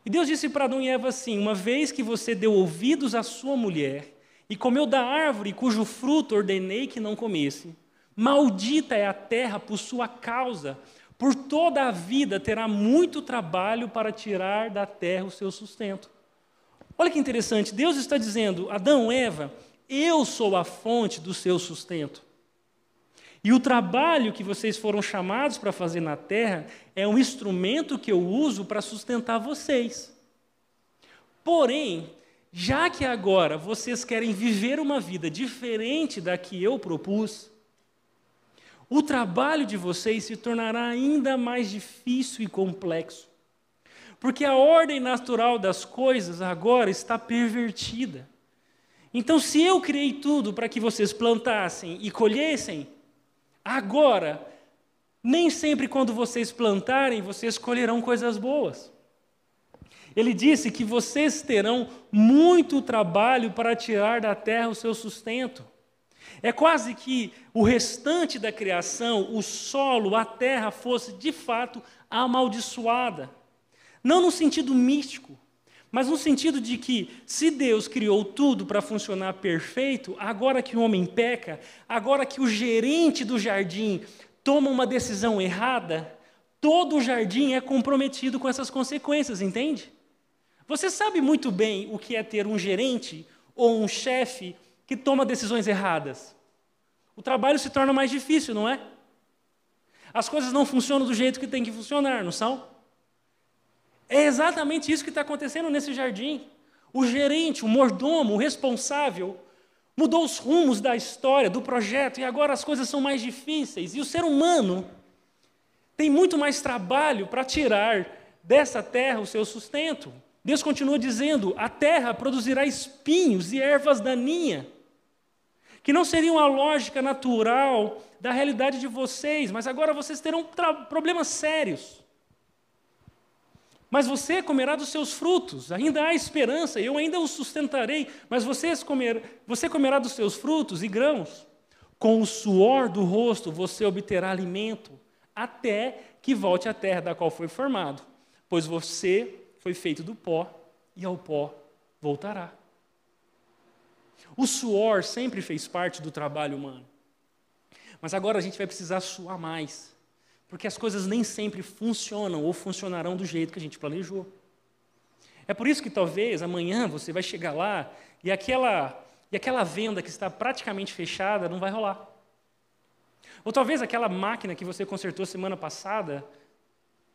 E Deus disse para Adão e Eva assim: Uma vez que você deu ouvidos à sua mulher e comeu da árvore cujo fruto ordenei que não comesse, maldita é a terra por sua causa, por toda a vida terá muito trabalho para tirar da terra o seu sustento. Olha que interessante, Deus está dizendo, Adão, Eva, eu sou a fonte do seu sustento. E o trabalho que vocês foram chamados para fazer na terra é um instrumento que eu uso para sustentar vocês. Porém, já que agora vocês querem viver uma vida diferente da que eu propus, o trabalho de vocês se tornará ainda mais difícil e complexo. Porque a ordem natural das coisas agora está pervertida. Então, se eu criei tudo para que vocês plantassem e colhessem, agora, nem sempre quando vocês plantarem, vocês colherão coisas boas. Ele disse que vocês terão muito trabalho para tirar da terra o seu sustento. É quase que o restante da criação, o solo, a terra, fosse de fato amaldiçoada. Não no sentido místico, mas no sentido de que, se Deus criou tudo para funcionar perfeito, agora que o homem peca, agora que o gerente do jardim toma uma decisão errada, todo o jardim é comprometido com essas consequências, entende? Você sabe muito bem o que é ter um gerente ou um chefe que toma decisões erradas. O trabalho se torna mais difícil, não é? As coisas não funcionam do jeito que tem que funcionar, não são? É exatamente isso que está acontecendo nesse jardim. O gerente, o mordomo, o responsável, mudou os rumos da história, do projeto, e agora as coisas são mais difíceis. E o ser humano tem muito mais trabalho para tirar dessa terra o seu sustento. Deus continua dizendo: a terra produzirá espinhos e ervas daninhas, que não seriam a lógica natural da realidade de vocês, mas agora vocês terão problemas sérios. Mas você comerá dos seus frutos, ainda há esperança, eu ainda os sustentarei, mas vocês comer, você comerá dos seus frutos e grãos. Com o suor do rosto você obterá alimento, até que volte à terra da qual foi formado, pois você foi feito do pó e ao pó voltará. O suor sempre fez parte do trabalho humano. Mas agora a gente vai precisar suar mais. Porque as coisas nem sempre funcionam ou funcionarão do jeito que a gente planejou. É por isso que talvez amanhã você vai chegar lá e aquela, e aquela venda que está praticamente fechada não vai rolar. Ou talvez aquela máquina que você consertou semana passada,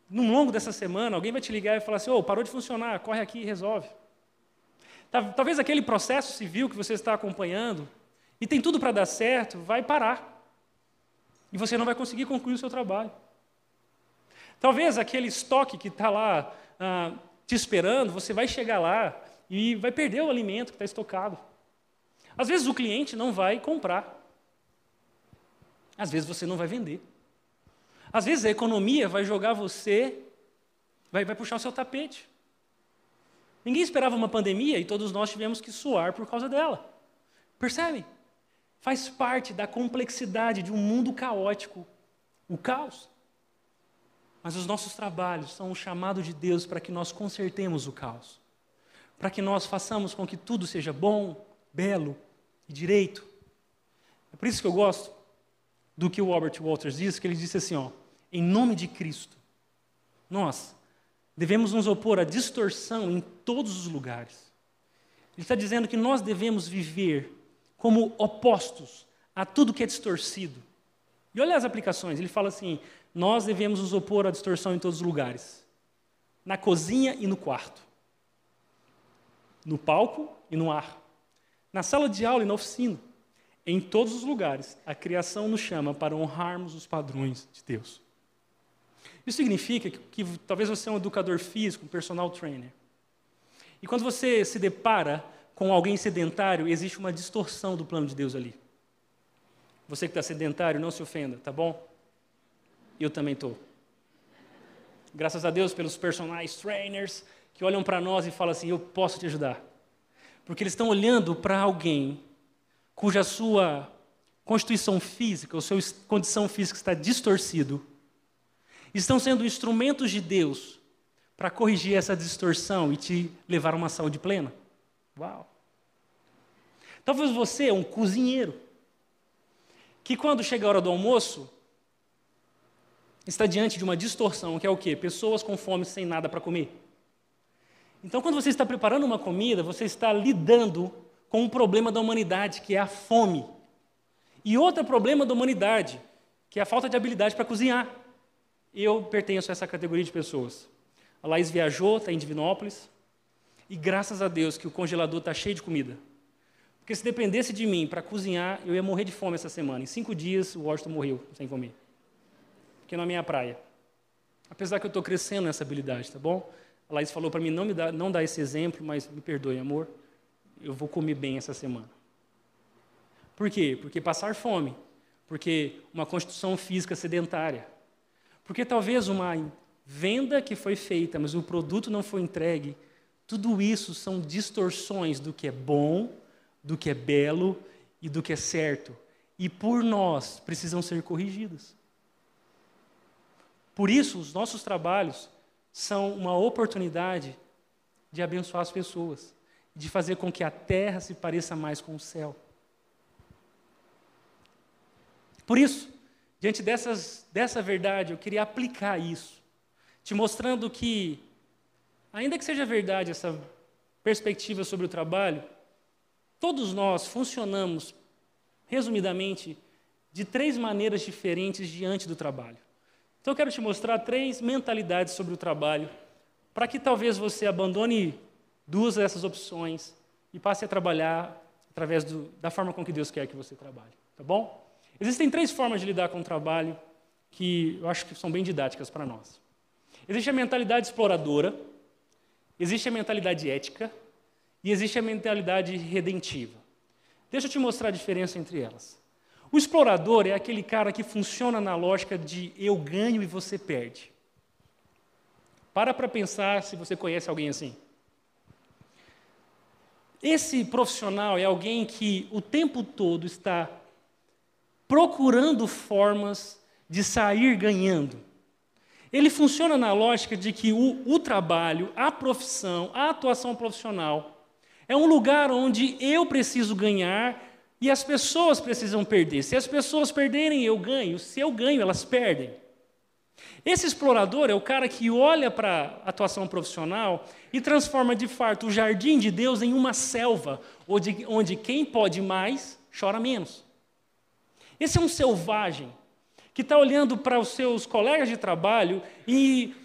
no longo dessa semana, alguém vai te ligar e falar assim: oh, parou de funcionar, corre aqui e resolve. Talvez aquele processo civil que você está acompanhando, e tem tudo para dar certo, vai parar. E você não vai conseguir concluir o seu trabalho. Talvez aquele estoque que está lá ah, te esperando, você vai chegar lá e vai perder o alimento que está estocado. Às vezes o cliente não vai comprar. Às vezes você não vai vender. Às vezes a economia vai jogar você, vai, vai puxar o seu tapete. Ninguém esperava uma pandemia e todos nós tivemos que suar por causa dela. Percebe? Faz parte da complexidade de um mundo caótico, o caos. Mas os nossos trabalhos são um chamado de Deus para que nós consertemos o caos, para que nós façamos com que tudo seja bom, belo e direito. É por isso que eu gosto do que o Robert Walters diz, que ele disse assim, ó, em nome de Cristo, nós devemos nos opor à distorção em todos os lugares. Ele está dizendo que nós devemos viver como opostos a tudo que é distorcido. E olha as aplicações. Ele fala assim: nós devemos nos opor à distorção em todos os lugares, na cozinha e no quarto, no palco e no ar, na sala de aula e na oficina. Em todos os lugares, a criação nos chama para honrarmos os padrões de Deus. Isso significa que, que talvez você é um educador físico, um personal trainer. E quando você se depara com alguém sedentário, existe uma distorção do plano de Deus ali. Você que está sedentário, não se ofenda, tá bom? Eu também estou. Graças a Deus pelos personagens trainers que olham para nós e falam assim: Eu posso te ajudar. Porque eles estão olhando para alguém cuja sua constituição física, ou sua condição física está distorcido, estão sendo instrumentos de Deus para corrigir essa distorção e te levar a uma saúde plena. Uau! Talvez você é um cozinheiro que quando chega a hora do almoço está diante de uma distorção, que é o quê? Pessoas com fome sem nada para comer. Então, quando você está preparando uma comida, você está lidando com um problema da humanidade, que é a fome. E outro problema da humanidade, que é a falta de habilidade para cozinhar. Eu pertenço a essa categoria de pessoas. A Laís viajou, está em Divinópolis, e graças a Deus que o congelador está cheio de comida. Porque se dependesse de mim para cozinhar, eu ia morrer de fome essa semana. Em cinco dias, o Washington morreu sem comer. Porque não é minha praia. Apesar que eu estou crescendo nessa habilidade, tá bom? A Laís falou para mim não me dá, não dá esse exemplo, mas me perdoe, amor eu vou comer bem essa semana. Por quê? Porque passar fome, porque uma constituição física sedentária, porque talvez uma venda que foi feita, mas o produto não foi entregue, tudo isso são distorções do que é bom, do que é belo e do que é certo. E por nós precisam ser corrigidas. Por isso, os nossos trabalhos são uma oportunidade de abençoar as pessoas de fazer com que a terra se pareça mais com o céu. Por isso, diante dessas, dessa verdade, eu queria aplicar isso, te mostrando que, ainda que seja verdade essa perspectiva sobre o trabalho, todos nós funcionamos, resumidamente, de três maneiras diferentes diante do trabalho. Então, eu quero te mostrar três mentalidades sobre o trabalho, para que talvez você abandone duas dessas opções e passe a trabalhar através do, da forma com que Deus quer que você trabalhe. Tá bom? Existem três formas de lidar com o trabalho que eu acho que são bem didáticas para nós. Existe a mentalidade exploradora, existe a mentalidade ética e existe a mentalidade redentiva. Deixa eu te mostrar a diferença entre elas. O explorador é aquele cara que funciona na lógica de eu ganho e você perde. Para para pensar se você conhece alguém assim. Esse profissional é alguém que o tempo todo está procurando formas de sair ganhando. Ele funciona na lógica de que o, o, trabalho, a profissão, a atuação profissional é um lugar onde eu preciso ganhar e as pessoas precisam perder. Se as pessoas perderem, eu ganho. Se eu ganho, elas perdem. Esse explorador é o cara que olha para a atuação profissional e transforma de fato o jardim de Deus em uma selva, onde, onde quem pode mais chora menos. Esse é um selvagem que está olhando para os seus colegas de trabalho e,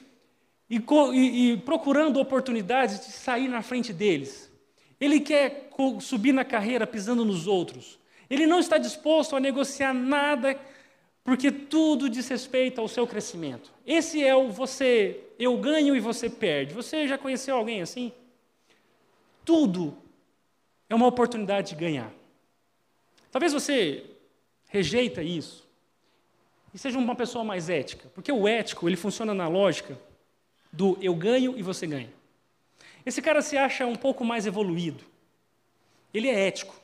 e, e, procurando oportunidades de sair na frente deles. Ele quer subir na carreira pisando nos outros. Ele não está disposto a negociar nada porque tudo diz respeito ao seu crescimento. Esse é o você, eu ganho e você perde. Você já conheceu alguém assim? Tudo é uma oportunidade de ganhar. Talvez você rejeita isso e seja uma pessoa mais ética, porque o ético ele funciona na lógica do eu ganho e você ganha. Esse cara se acha um pouco mais evoluído. Ele é ético.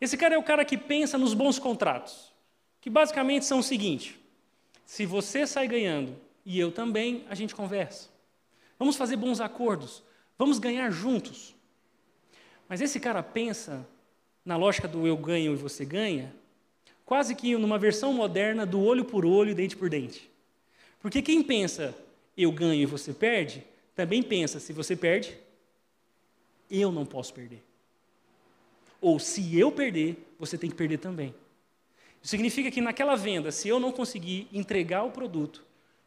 Esse cara é o cara que pensa nos bons contratos que basicamente são o seguinte: se você sai ganhando e eu também, a gente conversa. Vamos fazer bons acordos, vamos ganhar juntos. Mas esse cara pensa na lógica do eu ganho e você ganha, quase que numa versão moderna do olho por olho, dente por dente. Porque quem pensa eu ganho e você perde, também pensa se você perde, eu não posso perder. Ou se eu perder, você tem que perder também. Isso significa que naquela venda, se eu não conseguir entregar o produto,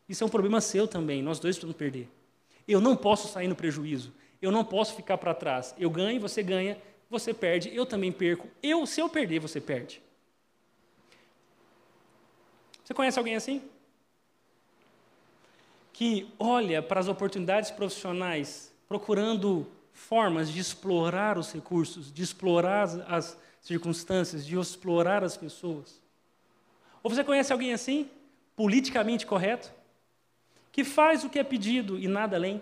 isso é um problema seu também, nós dois precisamos perder. Eu não posso sair no prejuízo, eu não posso ficar para trás. Eu ganho, você ganha, você perde, eu também perco. Eu, se eu perder, você perde. Você conhece alguém assim? Que olha para as oportunidades profissionais procurando formas de explorar os recursos, de explorar as circunstâncias, de explorar as pessoas. Ou você conhece alguém assim, politicamente correto, que faz o que é pedido e nada além?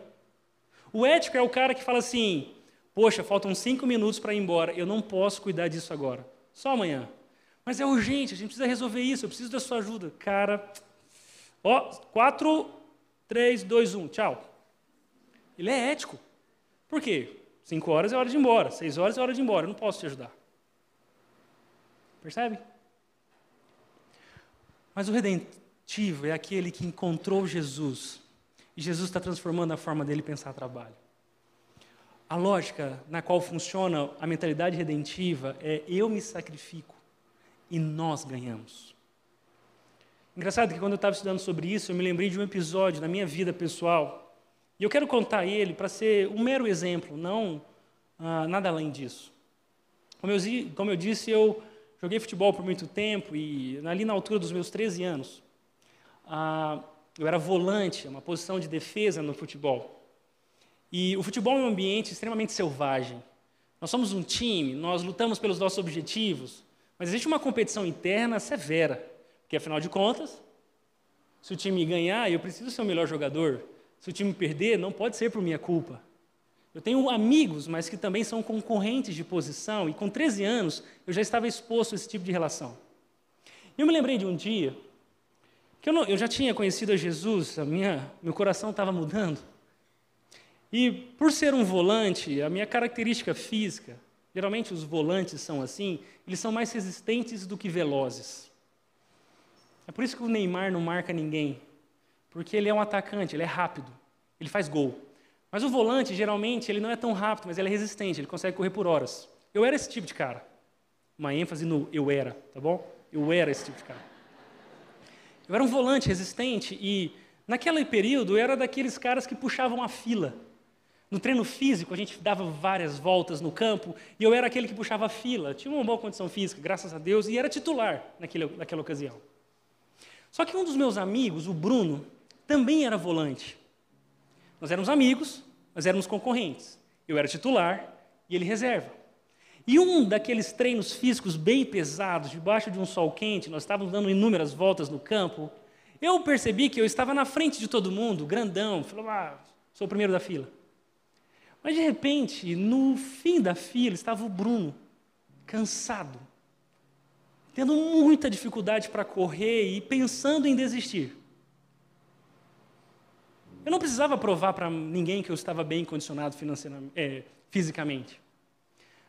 O ético é o cara que fala assim: Poxa, faltam cinco minutos para ir embora, eu não posso cuidar disso agora, só amanhã. Mas é urgente, a gente precisa resolver isso, eu preciso da sua ajuda. Cara, ó, quatro, três, dois, um, tchau. Ele é ético. Por quê? Cinco horas é hora de ir embora, seis horas é hora de ir embora, eu não posso te ajudar. Percebe? Mas o redentivo é aquele que encontrou Jesus. E Jesus está transformando a forma dele pensar trabalho. A lógica na qual funciona a mentalidade redentiva é eu me sacrifico e nós ganhamos. Engraçado que quando eu estava estudando sobre isso, eu me lembrei de um episódio na minha vida pessoal e eu quero contar ele para ser um mero exemplo, não ah, nada além disso. Como eu, como eu disse, eu joguei futebol por muito tempo e ali na altura dos meus 13 anos, ah, eu era volante, uma posição de defesa no futebol. E o futebol é um ambiente extremamente selvagem. Nós somos um time, nós lutamos pelos nossos objetivos, mas existe uma competição interna severa, porque afinal de contas, se o time ganhar, eu preciso ser o melhor jogador, se o time perder, não pode ser por minha culpa. Eu tenho amigos, mas que também são concorrentes de posição, e com 13 anos eu já estava exposto a esse tipo de relação. E eu me lembrei de um dia que eu, não, eu já tinha conhecido a Jesus, a minha, meu coração estava mudando. E por ser um volante, a minha característica física, geralmente os volantes são assim, eles são mais resistentes do que velozes. É por isso que o Neymar não marca ninguém, porque ele é um atacante, ele é rápido, ele faz gol. Mas o volante, geralmente, ele não é tão rápido, mas ele é resistente, ele consegue correr por horas. Eu era esse tipo de cara. Uma ênfase no eu era, tá bom? Eu era esse tipo de cara. Eu era um volante resistente e, naquele período, eu era daqueles caras que puxavam a fila. No treino físico, a gente dava várias voltas no campo e eu era aquele que puxava a fila. Tinha uma boa condição física, graças a Deus, e era titular naquele, naquela ocasião. Só que um dos meus amigos, o Bruno, também era volante. Nós éramos amigos, mas éramos concorrentes. Eu era titular e ele reserva. E um daqueles treinos físicos bem pesados, debaixo de um sol quente, nós estávamos dando inúmeras voltas no campo. Eu percebi que eu estava na frente de todo mundo, grandão, falou, ah, sou o primeiro da fila. Mas de repente, no fim da fila, estava o Bruno, cansado, tendo muita dificuldade para correr e pensando em desistir. Eu não precisava provar para ninguém que eu estava bem condicionado é, fisicamente.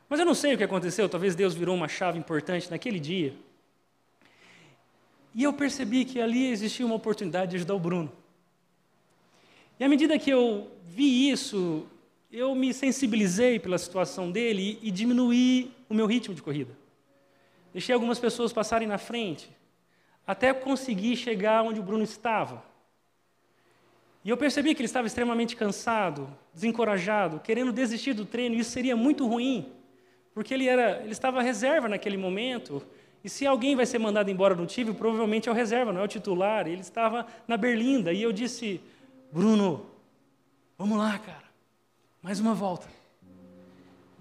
Mas eu não sei o que aconteceu, talvez Deus virou uma chave importante naquele dia. E eu percebi que ali existia uma oportunidade de ajudar o Bruno. E à medida que eu vi isso, eu me sensibilizei pela situação dele e, e diminuí o meu ritmo de corrida. Deixei algumas pessoas passarem na frente, até conseguir chegar onde o Bruno estava. E eu percebi que ele estava extremamente cansado, desencorajado, querendo desistir do treino, e isso seria muito ruim, porque ele, era, ele estava reserva naquele momento, e se alguém vai ser mandado embora no time, provavelmente é o reserva, não é o titular. Ele estava na Berlinda, e eu disse, Bruno, vamos lá, cara, mais uma volta.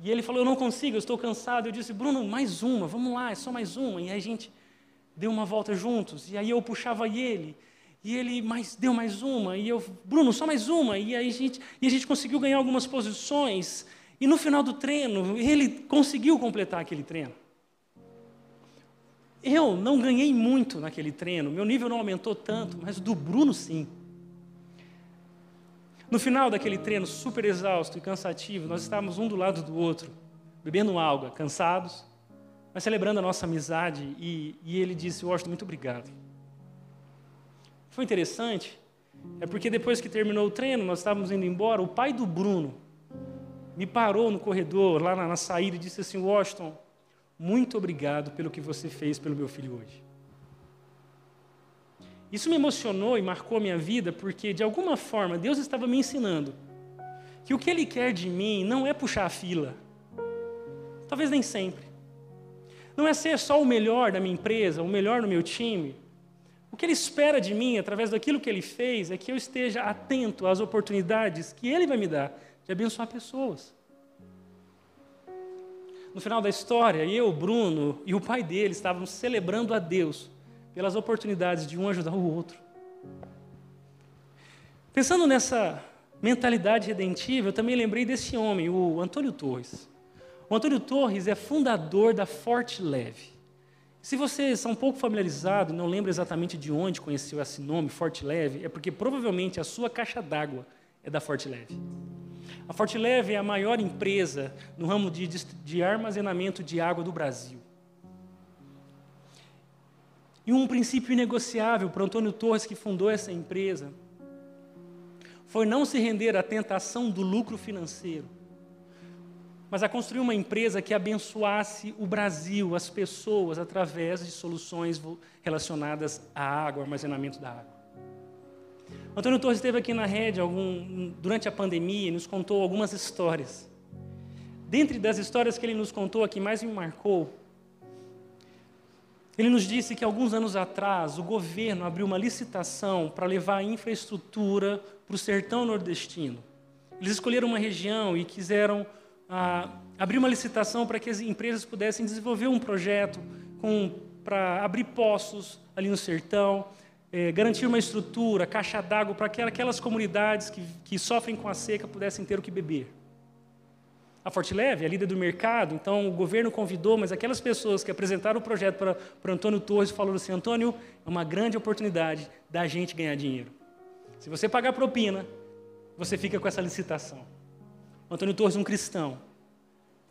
E ele falou, eu não consigo, eu estou cansado. Eu disse, Bruno, mais uma, vamos lá, é só mais uma. E a gente deu uma volta juntos, e aí eu puxava ele, e ele mais, deu mais uma, e eu, Bruno, só mais uma. E aí a gente, e a gente conseguiu ganhar algumas posições. E no final do treino, ele conseguiu completar aquele treino. Eu não ganhei muito naquele treino, meu nível não aumentou tanto, mas do Bruno sim. No final daquele treino super exausto e cansativo, nós estávamos um do lado do outro, bebendo água, cansados, mas celebrando a nossa amizade. E, e ele disse: Washington, muito obrigado. Foi interessante, é porque depois que terminou o treino, nós estávamos indo embora, o pai do Bruno me parou no corredor, lá na, na saída, e disse assim: Washington, muito obrigado pelo que você fez pelo meu filho hoje. Isso me emocionou e marcou a minha vida, porque de alguma forma Deus estava me ensinando que o que Ele quer de mim não é puxar a fila, talvez nem sempre. Não é ser só o melhor da minha empresa, o melhor no meu time. O que Ele espera de mim, através daquilo que Ele fez, é que eu esteja atento às oportunidades que Ele vai me dar de abençoar pessoas. No final da história, eu, Bruno e o pai dele estávamos celebrando a Deus pelas oportunidades de um ajudar o outro. Pensando nessa mentalidade redentiva, eu também lembrei desse homem, o Antônio Torres. O Antônio Torres é fundador da Forte Leve. Se você está um pouco familiarizado, não lembra exatamente de onde conheceu esse nome, Forte Leve, é porque provavelmente a sua caixa d'água é da Forte Leve. A Forte Leve é a maior empresa no ramo de, de armazenamento de água do Brasil. E um princípio inegociável para Antônio Torres, que fundou essa empresa, foi não se render à tentação do lucro financeiro, mas a construir uma empresa que abençoasse o Brasil, as pessoas, através de soluções relacionadas à água, armazenamento da água. Antônio Torres esteve aqui na rede algum, durante a pandemia e nos contou algumas histórias. Dentre das histórias que ele nos contou, a que mais me marcou, ele nos disse que alguns anos atrás o governo abriu uma licitação para levar a infraestrutura para o sertão nordestino. Eles escolheram uma região e quiseram ah, abrir uma licitação para que as empresas pudessem desenvolver um projeto para abrir poços ali no sertão é, garantir uma estrutura, caixa d'água para aquelas comunidades que, que sofrem com a seca pudessem ter o que beber. A Forte Leve a líder do mercado, então o governo convidou, mas aquelas pessoas que apresentaram o projeto para, para Antônio Torres falaram assim: Antônio, é uma grande oportunidade da gente ganhar dinheiro. Se você pagar propina, você fica com essa licitação. Antônio Torres, um cristão,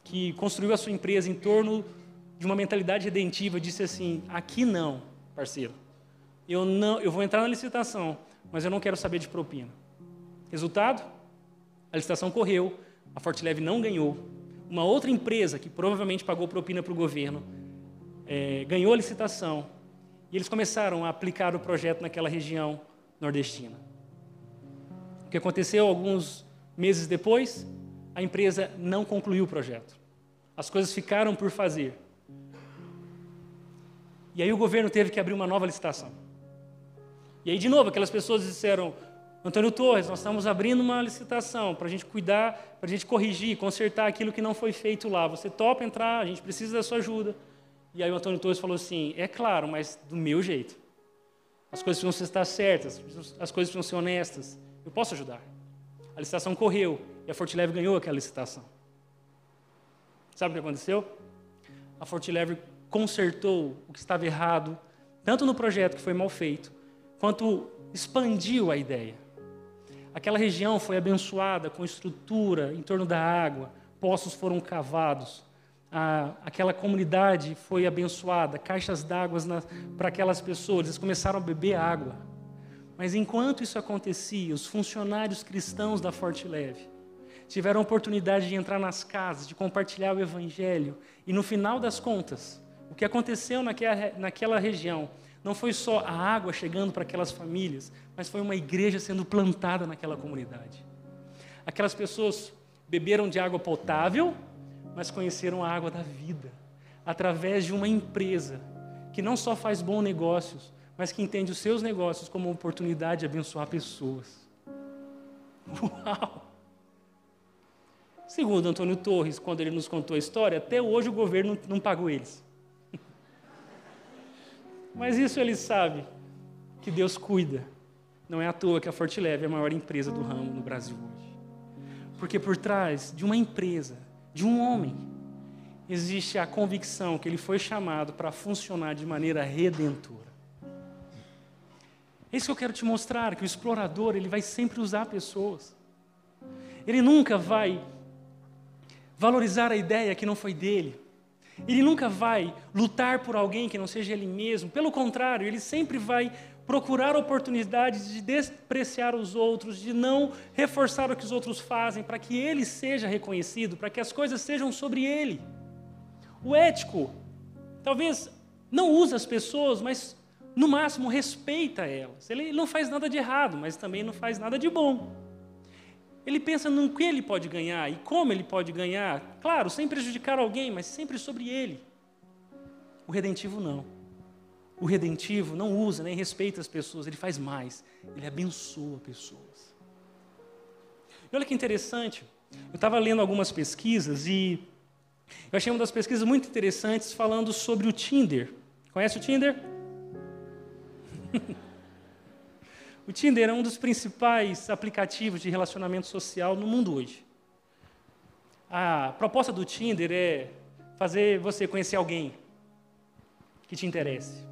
que construiu a sua empresa em torno de uma mentalidade redentiva, disse assim: aqui não, parceiro eu, não, eu vou entrar na licitação, mas eu não quero saber de propina. Resultado? A licitação correu, a Fortileve não ganhou. Uma outra empresa, que provavelmente pagou propina para o governo, é, ganhou a licitação e eles começaram a aplicar o projeto naquela região nordestina. O que aconteceu alguns meses depois? A empresa não concluiu o projeto. As coisas ficaram por fazer. E aí o governo teve que abrir uma nova licitação. E aí, de novo, aquelas pessoas disseram: Antônio Torres, nós estamos abrindo uma licitação para a gente cuidar, para a gente corrigir, consertar aquilo que não foi feito lá. Você topa entrar, a gente precisa da sua ajuda. E aí o Antônio Torres falou assim: é claro, mas do meu jeito. As coisas precisam estar certas, as coisas precisam ser honestas. Eu posso ajudar. A licitação correu e a Fortileve ganhou aquela licitação. Sabe o que aconteceu? A Fortileve consertou o que estava errado, tanto no projeto que foi mal feito, quanto expandiu a ideia. Aquela região foi abençoada com estrutura em torno da água, poços foram cavados, aquela comunidade foi abençoada, caixas d'água para aquelas pessoas, eles começaram a beber água. Mas enquanto isso acontecia, os funcionários cristãos da Forte Leve tiveram a oportunidade de entrar nas casas, de compartilhar o Evangelho, e no final das contas, o que aconteceu naquela, naquela região não foi só a água chegando para aquelas famílias, mas foi uma igreja sendo plantada naquela comunidade. Aquelas pessoas beberam de água potável, mas conheceram a água da vida, através de uma empresa que não só faz bons negócios, mas que entende os seus negócios como uma oportunidade de abençoar pessoas. Uau! Segundo Antônio Torres, quando ele nos contou a história, até hoje o governo não pagou eles. Mas isso ele sabe, que Deus cuida. Não é à toa que a Fortileve é a maior empresa do ramo no Brasil hoje. Porque por trás de uma empresa, de um homem, existe a convicção que ele foi chamado para funcionar de maneira redentora. É isso que eu quero te mostrar, que o explorador, ele vai sempre usar pessoas. Ele nunca vai valorizar a ideia que não foi dele. Ele nunca vai lutar por alguém que não seja ele mesmo. Pelo contrário, ele sempre vai procurar oportunidades de despreciar os outros, de não reforçar o que os outros fazem, para que ele seja reconhecido, para que as coisas sejam sobre ele. O ético, talvez não usa as pessoas, mas no máximo respeita elas. Ele não faz nada de errado, mas também não faz nada de bom. Ele pensa no que ele pode ganhar e como ele pode ganhar, claro, sem prejudicar alguém, mas sempre sobre ele. O redentivo não. O redentivo não usa nem respeita as pessoas, ele faz mais, ele abençoa pessoas. E olha que interessante, eu estava lendo algumas pesquisas e eu achei uma das pesquisas muito interessantes falando sobre o Tinder. Conhece o Tinder? o Tinder é um dos principais aplicativos de relacionamento social no mundo hoje. A proposta do Tinder é fazer você conhecer alguém que te interesse.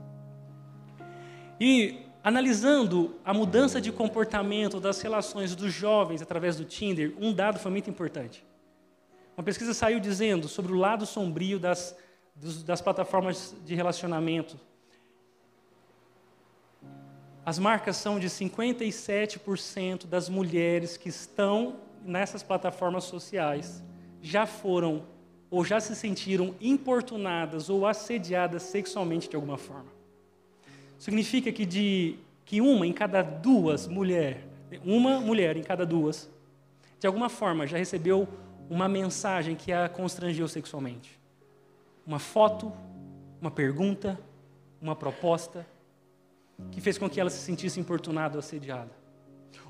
E analisando a mudança de comportamento das relações dos jovens através do Tinder, um dado foi muito importante. Uma pesquisa saiu dizendo sobre o lado sombrio das, das plataformas de relacionamento as marcas são de 57% das mulheres que estão nessas plataformas sociais já foram ou já se sentiram importunadas ou assediadas sexualmente de alguma forma. Significa que de que uma em cada duas mulher, uma mulher em cada duas, de alguma forma já recebeu uma mensagem que a constrangeu sexualmente. Uma foto, uma pergunta, uma proposta, que fez com que ela se sentisse importunada ou assediada.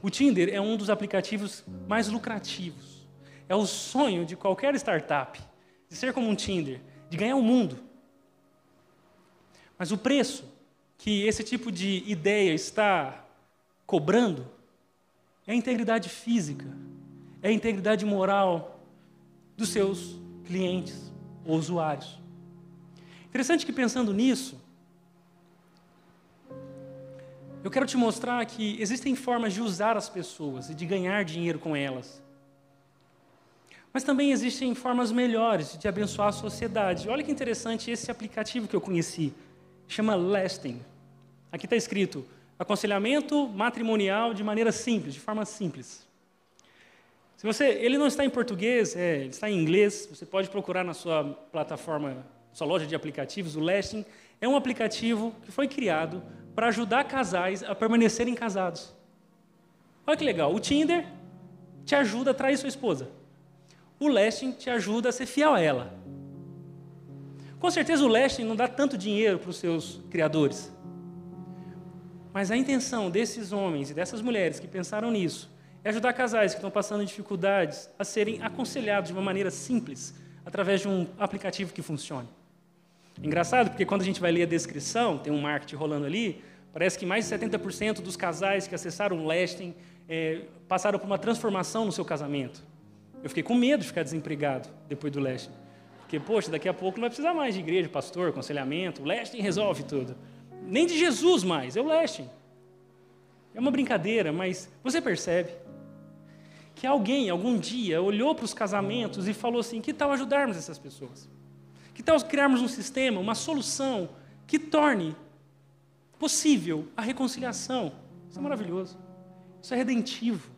O Tinder é um dos aplicativos mais lucrativos. É o sonho de qualquer startup, de ser como um Tinder, de ganhar o mundo. Mas o preço que esse tipo de ideia está cobrando é a integridade física, é a integridade moral dos seus clientes ou usuários. Interessante que pensando nisso, eu quero te mostrar que existem formas de usar as pessoas e de ganhar dinheiro com elas. Mas também existem formas melhores de abençoar a sociedade. Olha que interessante esse aplicativo que eu conheci. Chama Lasting. Aqui está escrito: aconselhamento matrimonial de maneira simples, de forma simples. Se você, ele não está em português, é, ele está em inglês. Você pode procurar na sua plataforma, sua loja de aplicativos. O Lasting é um aplicativo que foi criado para ajudar casais a permanecerem casados. Olha que legal, o Tinder te ajuda a trair sua esposa. O Lasting te ajuda a ser fiel a ela. Com certeza o Lasting não dá tanto dinheiro para os seus criadores. Mas a intenção desses homens e dessas mulheres que pensaram nisso é ajudar casais que estão passando dificuldades a serem aconselhados de uma maneira simples, através de um aplicativo que funcione. Engraçado, porque quando a gente vai ler a descrição, tem um marketing rolando ali, parece que mais de 70% dos casais que acessaram o Lasting é, passaram por uma transformação no seu casamento. Eu fiquei com medo de ficar desempregado depois do Lasting. Porque, poxa, daqui a pouco não vai precisar mais de igreja, pastor, aconselhamento. O Lasting resolve tudo. Nem de Jesus mais, é o Lasting. É uma brincadeira, mas você percebe que alguém, algum dia, olhou para os casamentos e falou assim: que tal ajudarmos essas pessoas? Que tal criarmos um sistema, uma solução que torne possível a reconciliação? Isso é maravilhoso. Isso é redentivo.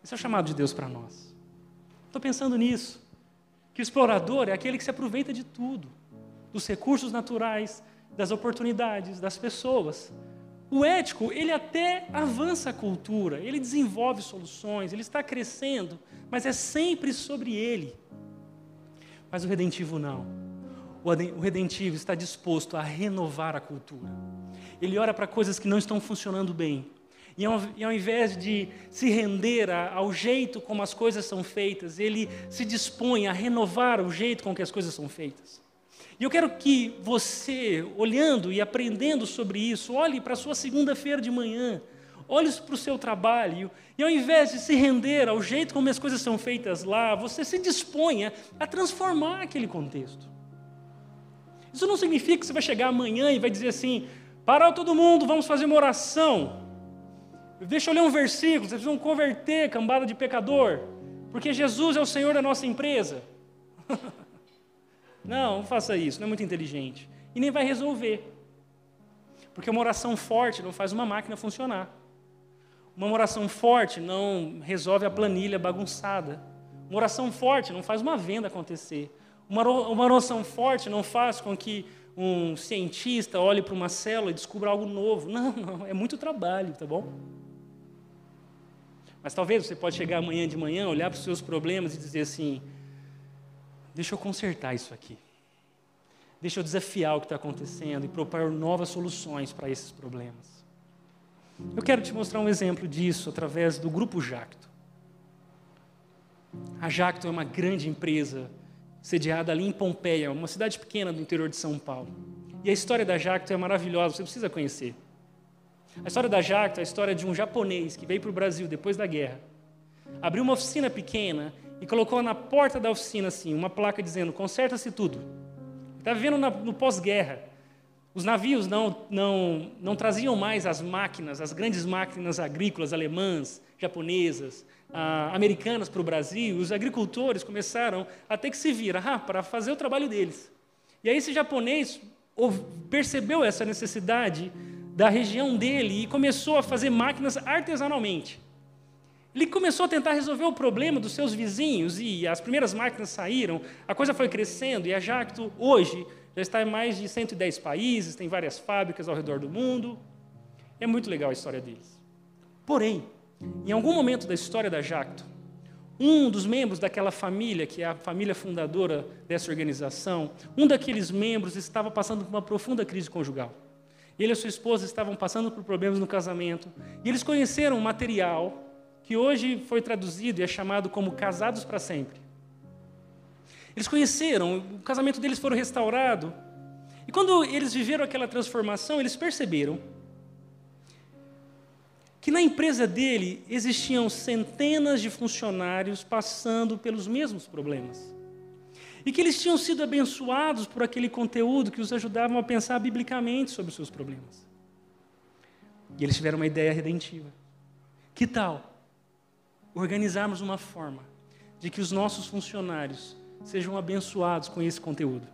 Isso é o chamado de Deus para nós. Estou pensando nisso. Que o explorador é aquele que se aproveita de tudo, dos recursos naturais, das oportunidades, das pessoas. O ético, ele até avança a cultura, ele desenvolve soluções, ele está crescendo, mas é sempre sobre ele. Mas o redentivo não o redentivo está disposto a renovar a cultura. Ele olha para coisas que não estão funcionando bem. E ao, invés de se render ao jeito como as coisas são feitas, ele se dispõe a renovar o jeito com que as coisas são feitas. E eu quero que você, olhando e aprendendo sobre isso, olhe para a sua segunda-feira de manhã, olhe para o seu trabalho, e ao invés de se render ao jeito como as coisas são feitas lá, você se disponha a transformar aquele contexto. Isso não significa que você vai chegar amanhã e vai dizer assim: para todo mundo, vamos fazer uma oração. Deixa eu ler um versículo, vocês precisam converter, cambada de pecador, porque Jesus é o Senhor da nossa empresa. Não, não faça isso, não é muito inteligente. E nem vai resolver. Porque uma oração forte não faz uma máquina funcionar. Uma oração forte não resolve a planilha bagunçada. Uma oração forte não faz uma venda acontecer. Uma, uma oração forte não faz com que um cientista olhe para uma célula e descubra algo novo. Não, não, é muito trabalho, tá bom? Mas talvez você pode chegar amanhã de manhã, olhar para os seus problemas e dizer assim: deixa eu consertar isso aqui. Deixa eu desafiar o que está acontecendo e propor novas soluções para esses problemas. Eu quero te mostrar um exemplo disso através do Grupo Jacto. A Jacto é uma grande empresa sediada ali em Pompeia, uma cidade pequena do interior de São Paulo. E a história da Jacto é maravilhosa, você precisa conhecer. A história da Jacto é a história de um japonês que veio para o Brasil depois da guerra, abriu uma oficina pequena e colocou na porta da oficina assim uma placa dizendo: conserta-se tudo. Está vivendo no pós-guerra. Os navios não, não, não traziam mais as máquinas, as grandes máquinas agrícolas alemãs, japonesas, ah, americanas para o Brasil. Os agricultores começaram a ter que se virar ah, para fazer o trabalho deles. E aí esse japonês percebeu essa necessidade da região dele e começou a fazer máquinas artesanalmente. Ele começou a tentar resolver o problema dos seus vizinhos e as primeiras máquinas saíram, a coisa foi crescendo e a Jacto hoje já está em mais de 110 países, tem várias fábricas ao redor do mundo. É muito legal a história deles. Porém, em algum momento da história da Jacto, um dos membros daquela família, que é a família fundadora dessa organização, um daqueles membros estava passando por uma profunda crise conjugal. Ele e sua esposa estavam passando por problemas no casamento, e eles conheceram um material que hoje foi traduzido e é chamado como Casados para Sempre. Eles conheceram, o casamento deles foi restaurado. E quando eles viveram aquela transformação, eles perceberam que na empresa dele existiam centenas de funcionários passando pelos mesmos problemas. E que eles tinham sido abençoados por aquele conteúdo que os ajudavam a pensar biblicamente sobre os seus problemas. E eles tiveram uma ideia redentiva. Que tal organizarmos uma forma de que os nossos funcionários sejam abençoados com esse conteúdo?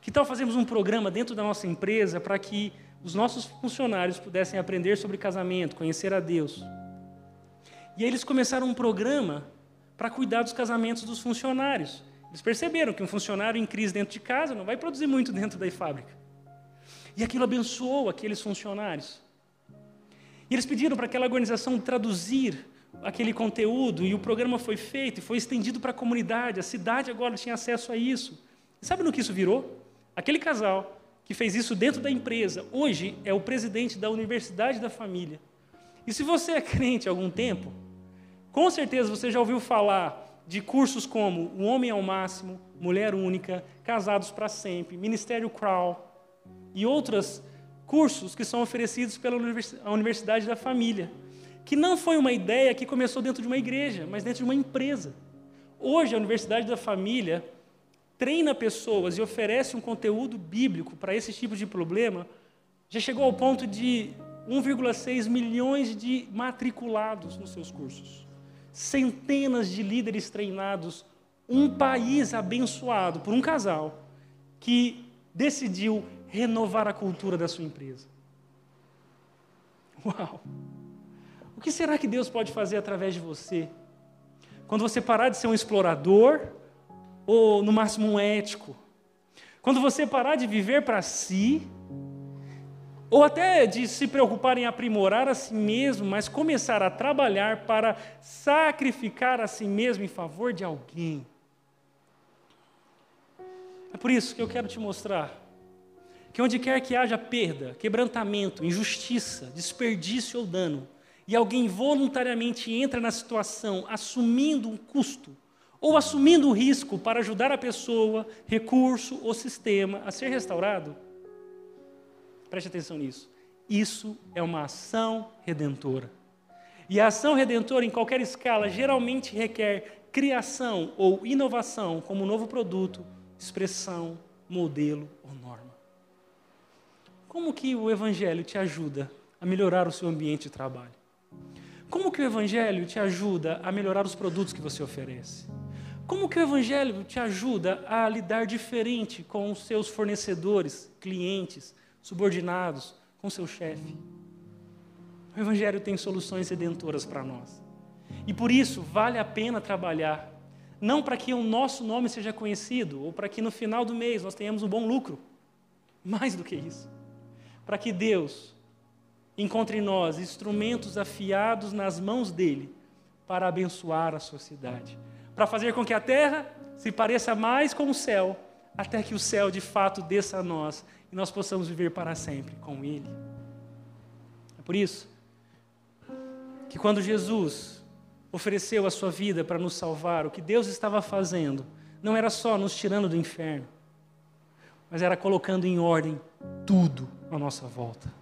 Que tal fazermos um programa dentro da nossa empresa para que os nossos funcionários pudessem aprender sobre casamento, conhecer a Deus? E aí eles começaram um programa para cuidar dos casamentos dos funcionários. Eles perceberam que um funcionário em crise dentro de casa não vai produzir muito dentro da fábrica. E aquilo abençoou aqueles funcionários. E eles pediram para aquela organização traduzir aquele conteúdo e o programa foi feito e foi estendido para a comunidade. A cidade agora tinha acesso a isso. E sabe no que isso virou? Aquele casal que fez isso dentro da empresa, hoje é o presidente da Universidade da Família. E se você é crente há algum tempo, com certeza você já ouviu falar de cursos como O Homem ao Máximo, Mulher Única, Casados para Sempre, Ministério Crawl e outros cursos que são oferecidos pela Universidade da Família que não foi uma ideia que começou dentro de uma igreja, mas dentro de uma empresa. Hoje, a Universidade da Família treina pessoas e oferece um conteúdo bíblico para esse tipo de problema, já chegou ao ponto de 1,6 milhões de matriculados nos seus cursos, centenas de líderes treinados, um país abençoado por um casal que decidiu renovar a cultura da sua empresa. Uau! O que será que Deus pode fazer através de você? Quando você parar de ser um explorador, ou no máximo um ético. Quando você parar de viver para si, ou até de se preocupar em aprimorar a si mesmo, mas começar a trabalhar para sacrificar a si mesmo em favor de alguém. É por isso que eu quero te mostrar que onde quer que haja perda, quebrantamento, injustiça, desperdício ou dano, e alguém voluntariamente entra na situação assumindo um custo ou assumindo um risco para ajudar a pessoa, recurso ou sistema a ser restaurado, preste atenção nisso. Isso é uma ação redentora. E a ação redentora, em qualquer escala, geralmente requer criação ou inovação como novo produto, expressão, modelo ou norma. Como que o Evangelho te ajuda a melhorar o seu ambiente de trabalho? Como que o Evangelho te ajuda a melhorar os produtos que você oferece? Como que o Evangelho te ajuda a lidar diferente com os seus fornecedores, clientes, subordinados, com seu chefe? O Evangelho tem soluções redentoras para nós. E por isso vale a pena trabalhar, não para que o nosso nome seja conhecido, ou para que no final do mês nós tenhamos um bom lucro. Mais do que isso. Para que Deus encontre em nós instrumentos afiados nas mãos dele para abençoar a sociedade para fazer com que a terra se pareça mais com o céu, até que o céu de fato desça a nós e nós possamos viver para sempre com Ele. É por isso que quando Jesus ofereceu a sua vida para nos salvar, o que Deus estava fazendo não era só nos tirando do inferno, mas era colocando em ordem tudo à nossa volta.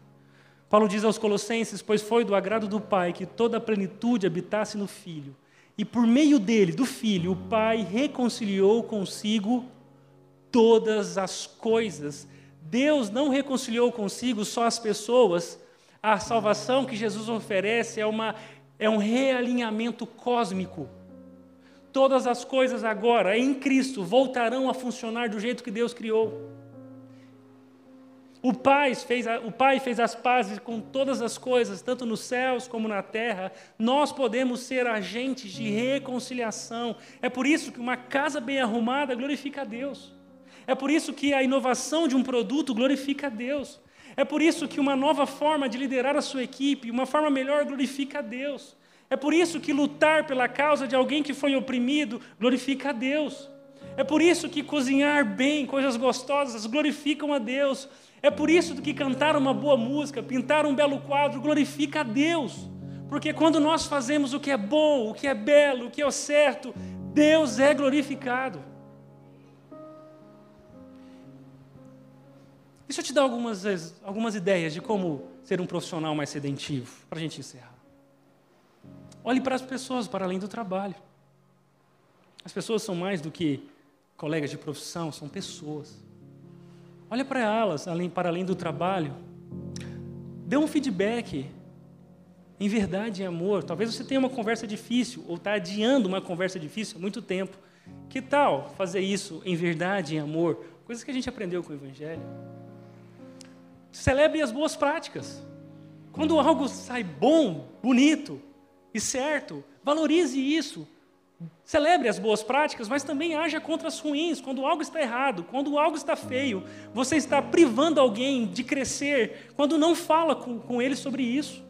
Paulo diz aos Colossenses: Pois foi do agrado do Pai que toda a plenitude habitasse no Filho e por meio dele, do Filho, o Pai reconciliou consigo todas as coisas. Deus não reconciliou consigo só as pessoas. A salvação que Jesus oferece é, uma, é um realinhamento cósmico. Todas as coisas agora, em Cristo, voltarão a funcionar do jeito que Deus criou. O pai, fez, o pai fez as pazes com todas as coisas, tanto nos céus como na terra. Nós podemos ser agentes de reconciliação. É por isso que uma casa bem arrumada glorifica a Deus. É por isso que a inovação de um produto glorifica a Deus. É por isso que uma nova forma de liderar a sua equipe, uma forma melhor, glorifica a Deus. É por isso que lutar pela causa de alguém que foi oprimido glorifica a Deus. É por isso que cozinhar bem, coisas gostosas, glorificam a Deus. É por isso que cantar uma boa música, pintar um belo quadro, glorifica a Deus. Porque quando nós fazemos o que é bom, o que é belo, o que é o certo, Deus é glorificado. Deixa eu te dar algumas, algumas ideias de como ser um profissional mais sedentivo, para a gente encerrar. Olhe para as pessoas para além do trabalho. As pessoas são mais do que colegas de profissão, são pessoas. Olha para elas, além, para além do trabalho. Dê um feedback em verdade e amor. Talvez você tenha uma conversa difícil ou está adiando uma conversa difícil há muito tempo. Que tal fazer isso em verdade e amor? Coisas que a gente aprendeu com o Evangelho. Celebre as boas práticas. Quando algo sai bom, bonito e certo, valorize isso. Celebre as boas práticas, mas também haja contra as ruins. Quando algo está errado, quando algo está feio, você está privando alguém de crescer quando não fala com, com ele sobre isso.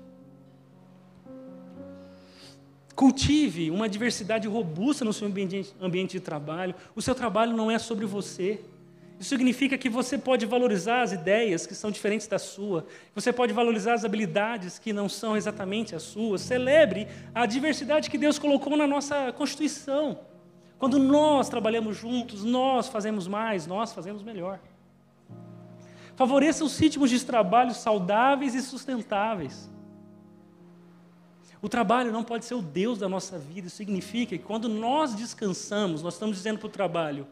Cultive uma diversidade robusta no seu ambiente, ambiente de trabalho. O seu trabalho não é sobre você. Isso significa que você pode valorizar as ideias que são diferentes da sua, você pode valorizar as habilidades que não são exatamente as suas. Celebre a diversidade que Deus colocou na nossa Constituição. Quando nós trabalhamos juntos, nós fazemos mais, nós fazemos melhor. Favoreça os ritmos de trabalho saudáveis e sustentáveis. O trabalho não pode ser o Deus da nossa vida. Isso significa que quando nós descansamos, nós estamos dizendo para o trabalho: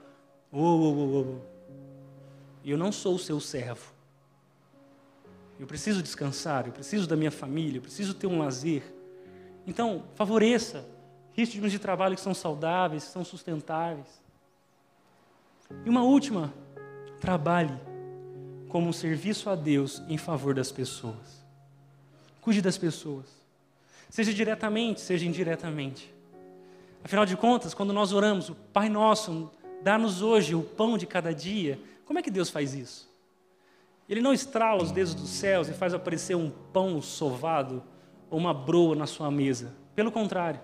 oh, oh, oh, oh, eu não sou o seu servo. Eu preciso descansar, eu preciso da minha família, eu preciso ter um lazer. Então, favoreça ritmos de trabalho que são saudáveis, que são sustentáveis. E uma última, trabalhe como um serviço a Deus em favor das pessoas. Cuide das pessoas. Seja diretamente, seja indiretamente. Afinal de contas, quando nós oramos, o Pai Nosso, dá-nos hoje o pão de cada dia, como é que Deus faz isso? Ele não estrala os dedos dos céus e faz aparecer um pão sovado ou uma broa na sua mesa. Pelo contrário.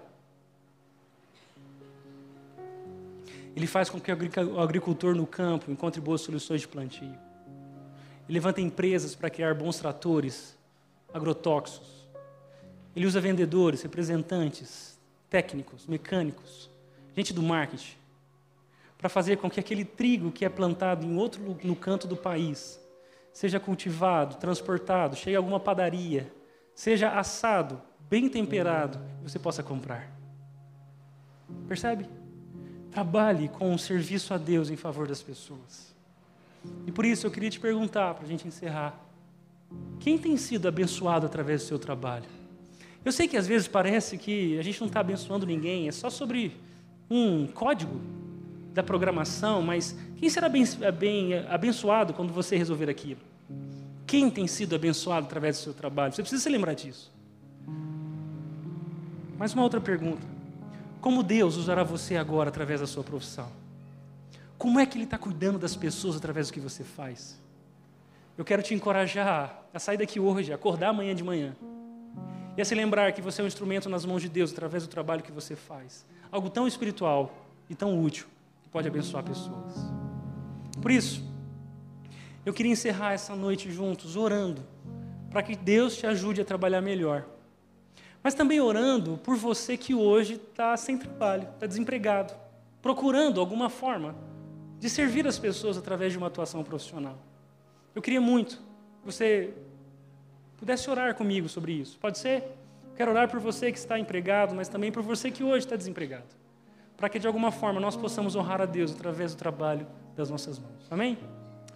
Ele faz com que o agricultor no campo encontre boas soluções de plantio. Ele levanta empresas para criar bons tratores agrotóxicos. Ele usa vendedores, representantes, técnicos, mecânicos, gente do marketing para fazer com que aquele trigo que é plantado em outro no canto do país seja cultivado, transportado, chegue a alguma padaria, seja assado, bem temperado, e você possa comprar. Percebe? Trabalhe com um serviço a Deus em favor das pessoas. E por isso eu queria te perguntar, para a gente encerrar: quem tem sido abençoado através do seu trabalho? Eu sei que às vezes parece que a gente não está abençoando ninguém, é só sobre um código da programação, mas quem será bem, bem abençoado quando você resolver aquilo? Quem tem sido abençoado através do seu trabalho? Você precisa se lembrar disso. Mais uma outra pergunta. Como Deus usará você agora através da sua profissão? Como é que Ele está cuidando das pessoas através do que você faz? Eu quero te encorajar a sair daqui hoje, acordar amanhã de manhã. E a se lembrar que você é um instrumento nas mãos de Deus através do trabalho que você faz. Algo tão espiritual e tão útil que pode abençoar pessoas. Por isso, eu queria encerrar essa noite juntos, orando, para que Deus te ajude a trabalhar melhor. Mas também orando por você que hoje está sem trabalho, está desempregado, procurando alguma forma de servir as pessoas através de uma atuação profissional. Eu queria muito que você pudesse orar comigo sobre isso. Pode ser? Quero orar por você que está empregado, mas também por você que hoje está desempregado. Para que de alguma forma nós possamos honrar a Deus através do trabalho das nossas mãos. Amém?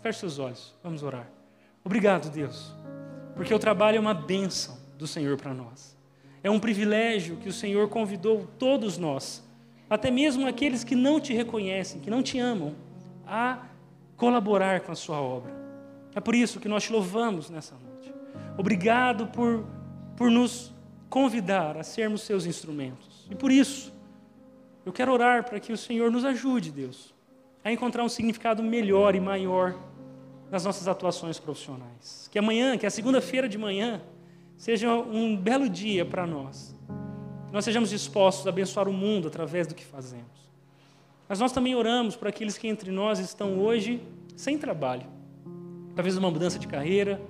Feche seus olhos, vamos orar. Obrigado, Deus, porque o trabalho é uma bênção do Senhor para nós. É um privilégio que o Senhor convidou todos nós, até mesmo aqueles que não te reconhecem, que não te amam, a colaborar com a sua obra. É por isso que nós te louvamos nessa noite. Obrigado por, por nos convidar a sermos seus instrumentos. E por isso, eu quero orar para que o Senhor nos ajude, Deus, a encontrar um significado melhor e maior nas nossas atuações profissionais. Que amanhã, que a segunda-feira de manhã, seja um belo dia para nós. Nós sejamos dispostos a abençoar o mundo através do que fazemos. Mas nós também oramos por aqueles que entre nós estão hoje sem trabalho. Talvez uma mudança de carreira,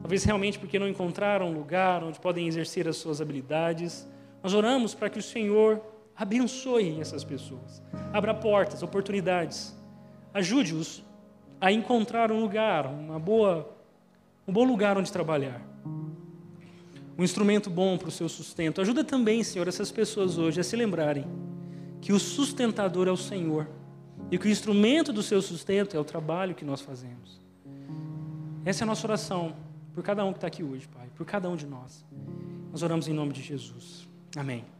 talvez realmente porque não encontraram um lugar onde podem exercer as suas habilidades. Nós oramos para que o Senhor abençoe essas pessoas, abra portas, oportunidades, ajude-os a encontrar um lugar, uma boa, um bom lugar onde trabalhar. Um instrumento bom para o seu sustento. Ajuda também, Senhor, essas pessoas hoje a se lembrarem que o sustentador é o Senhor e que o instrumento do seu sustento é o trabalho que nós fazemos. Essa é a nossa oração por cada um que está aqui hoje, Pai, por cada um de nós. Nós oramos em nome de Jesus. Amém.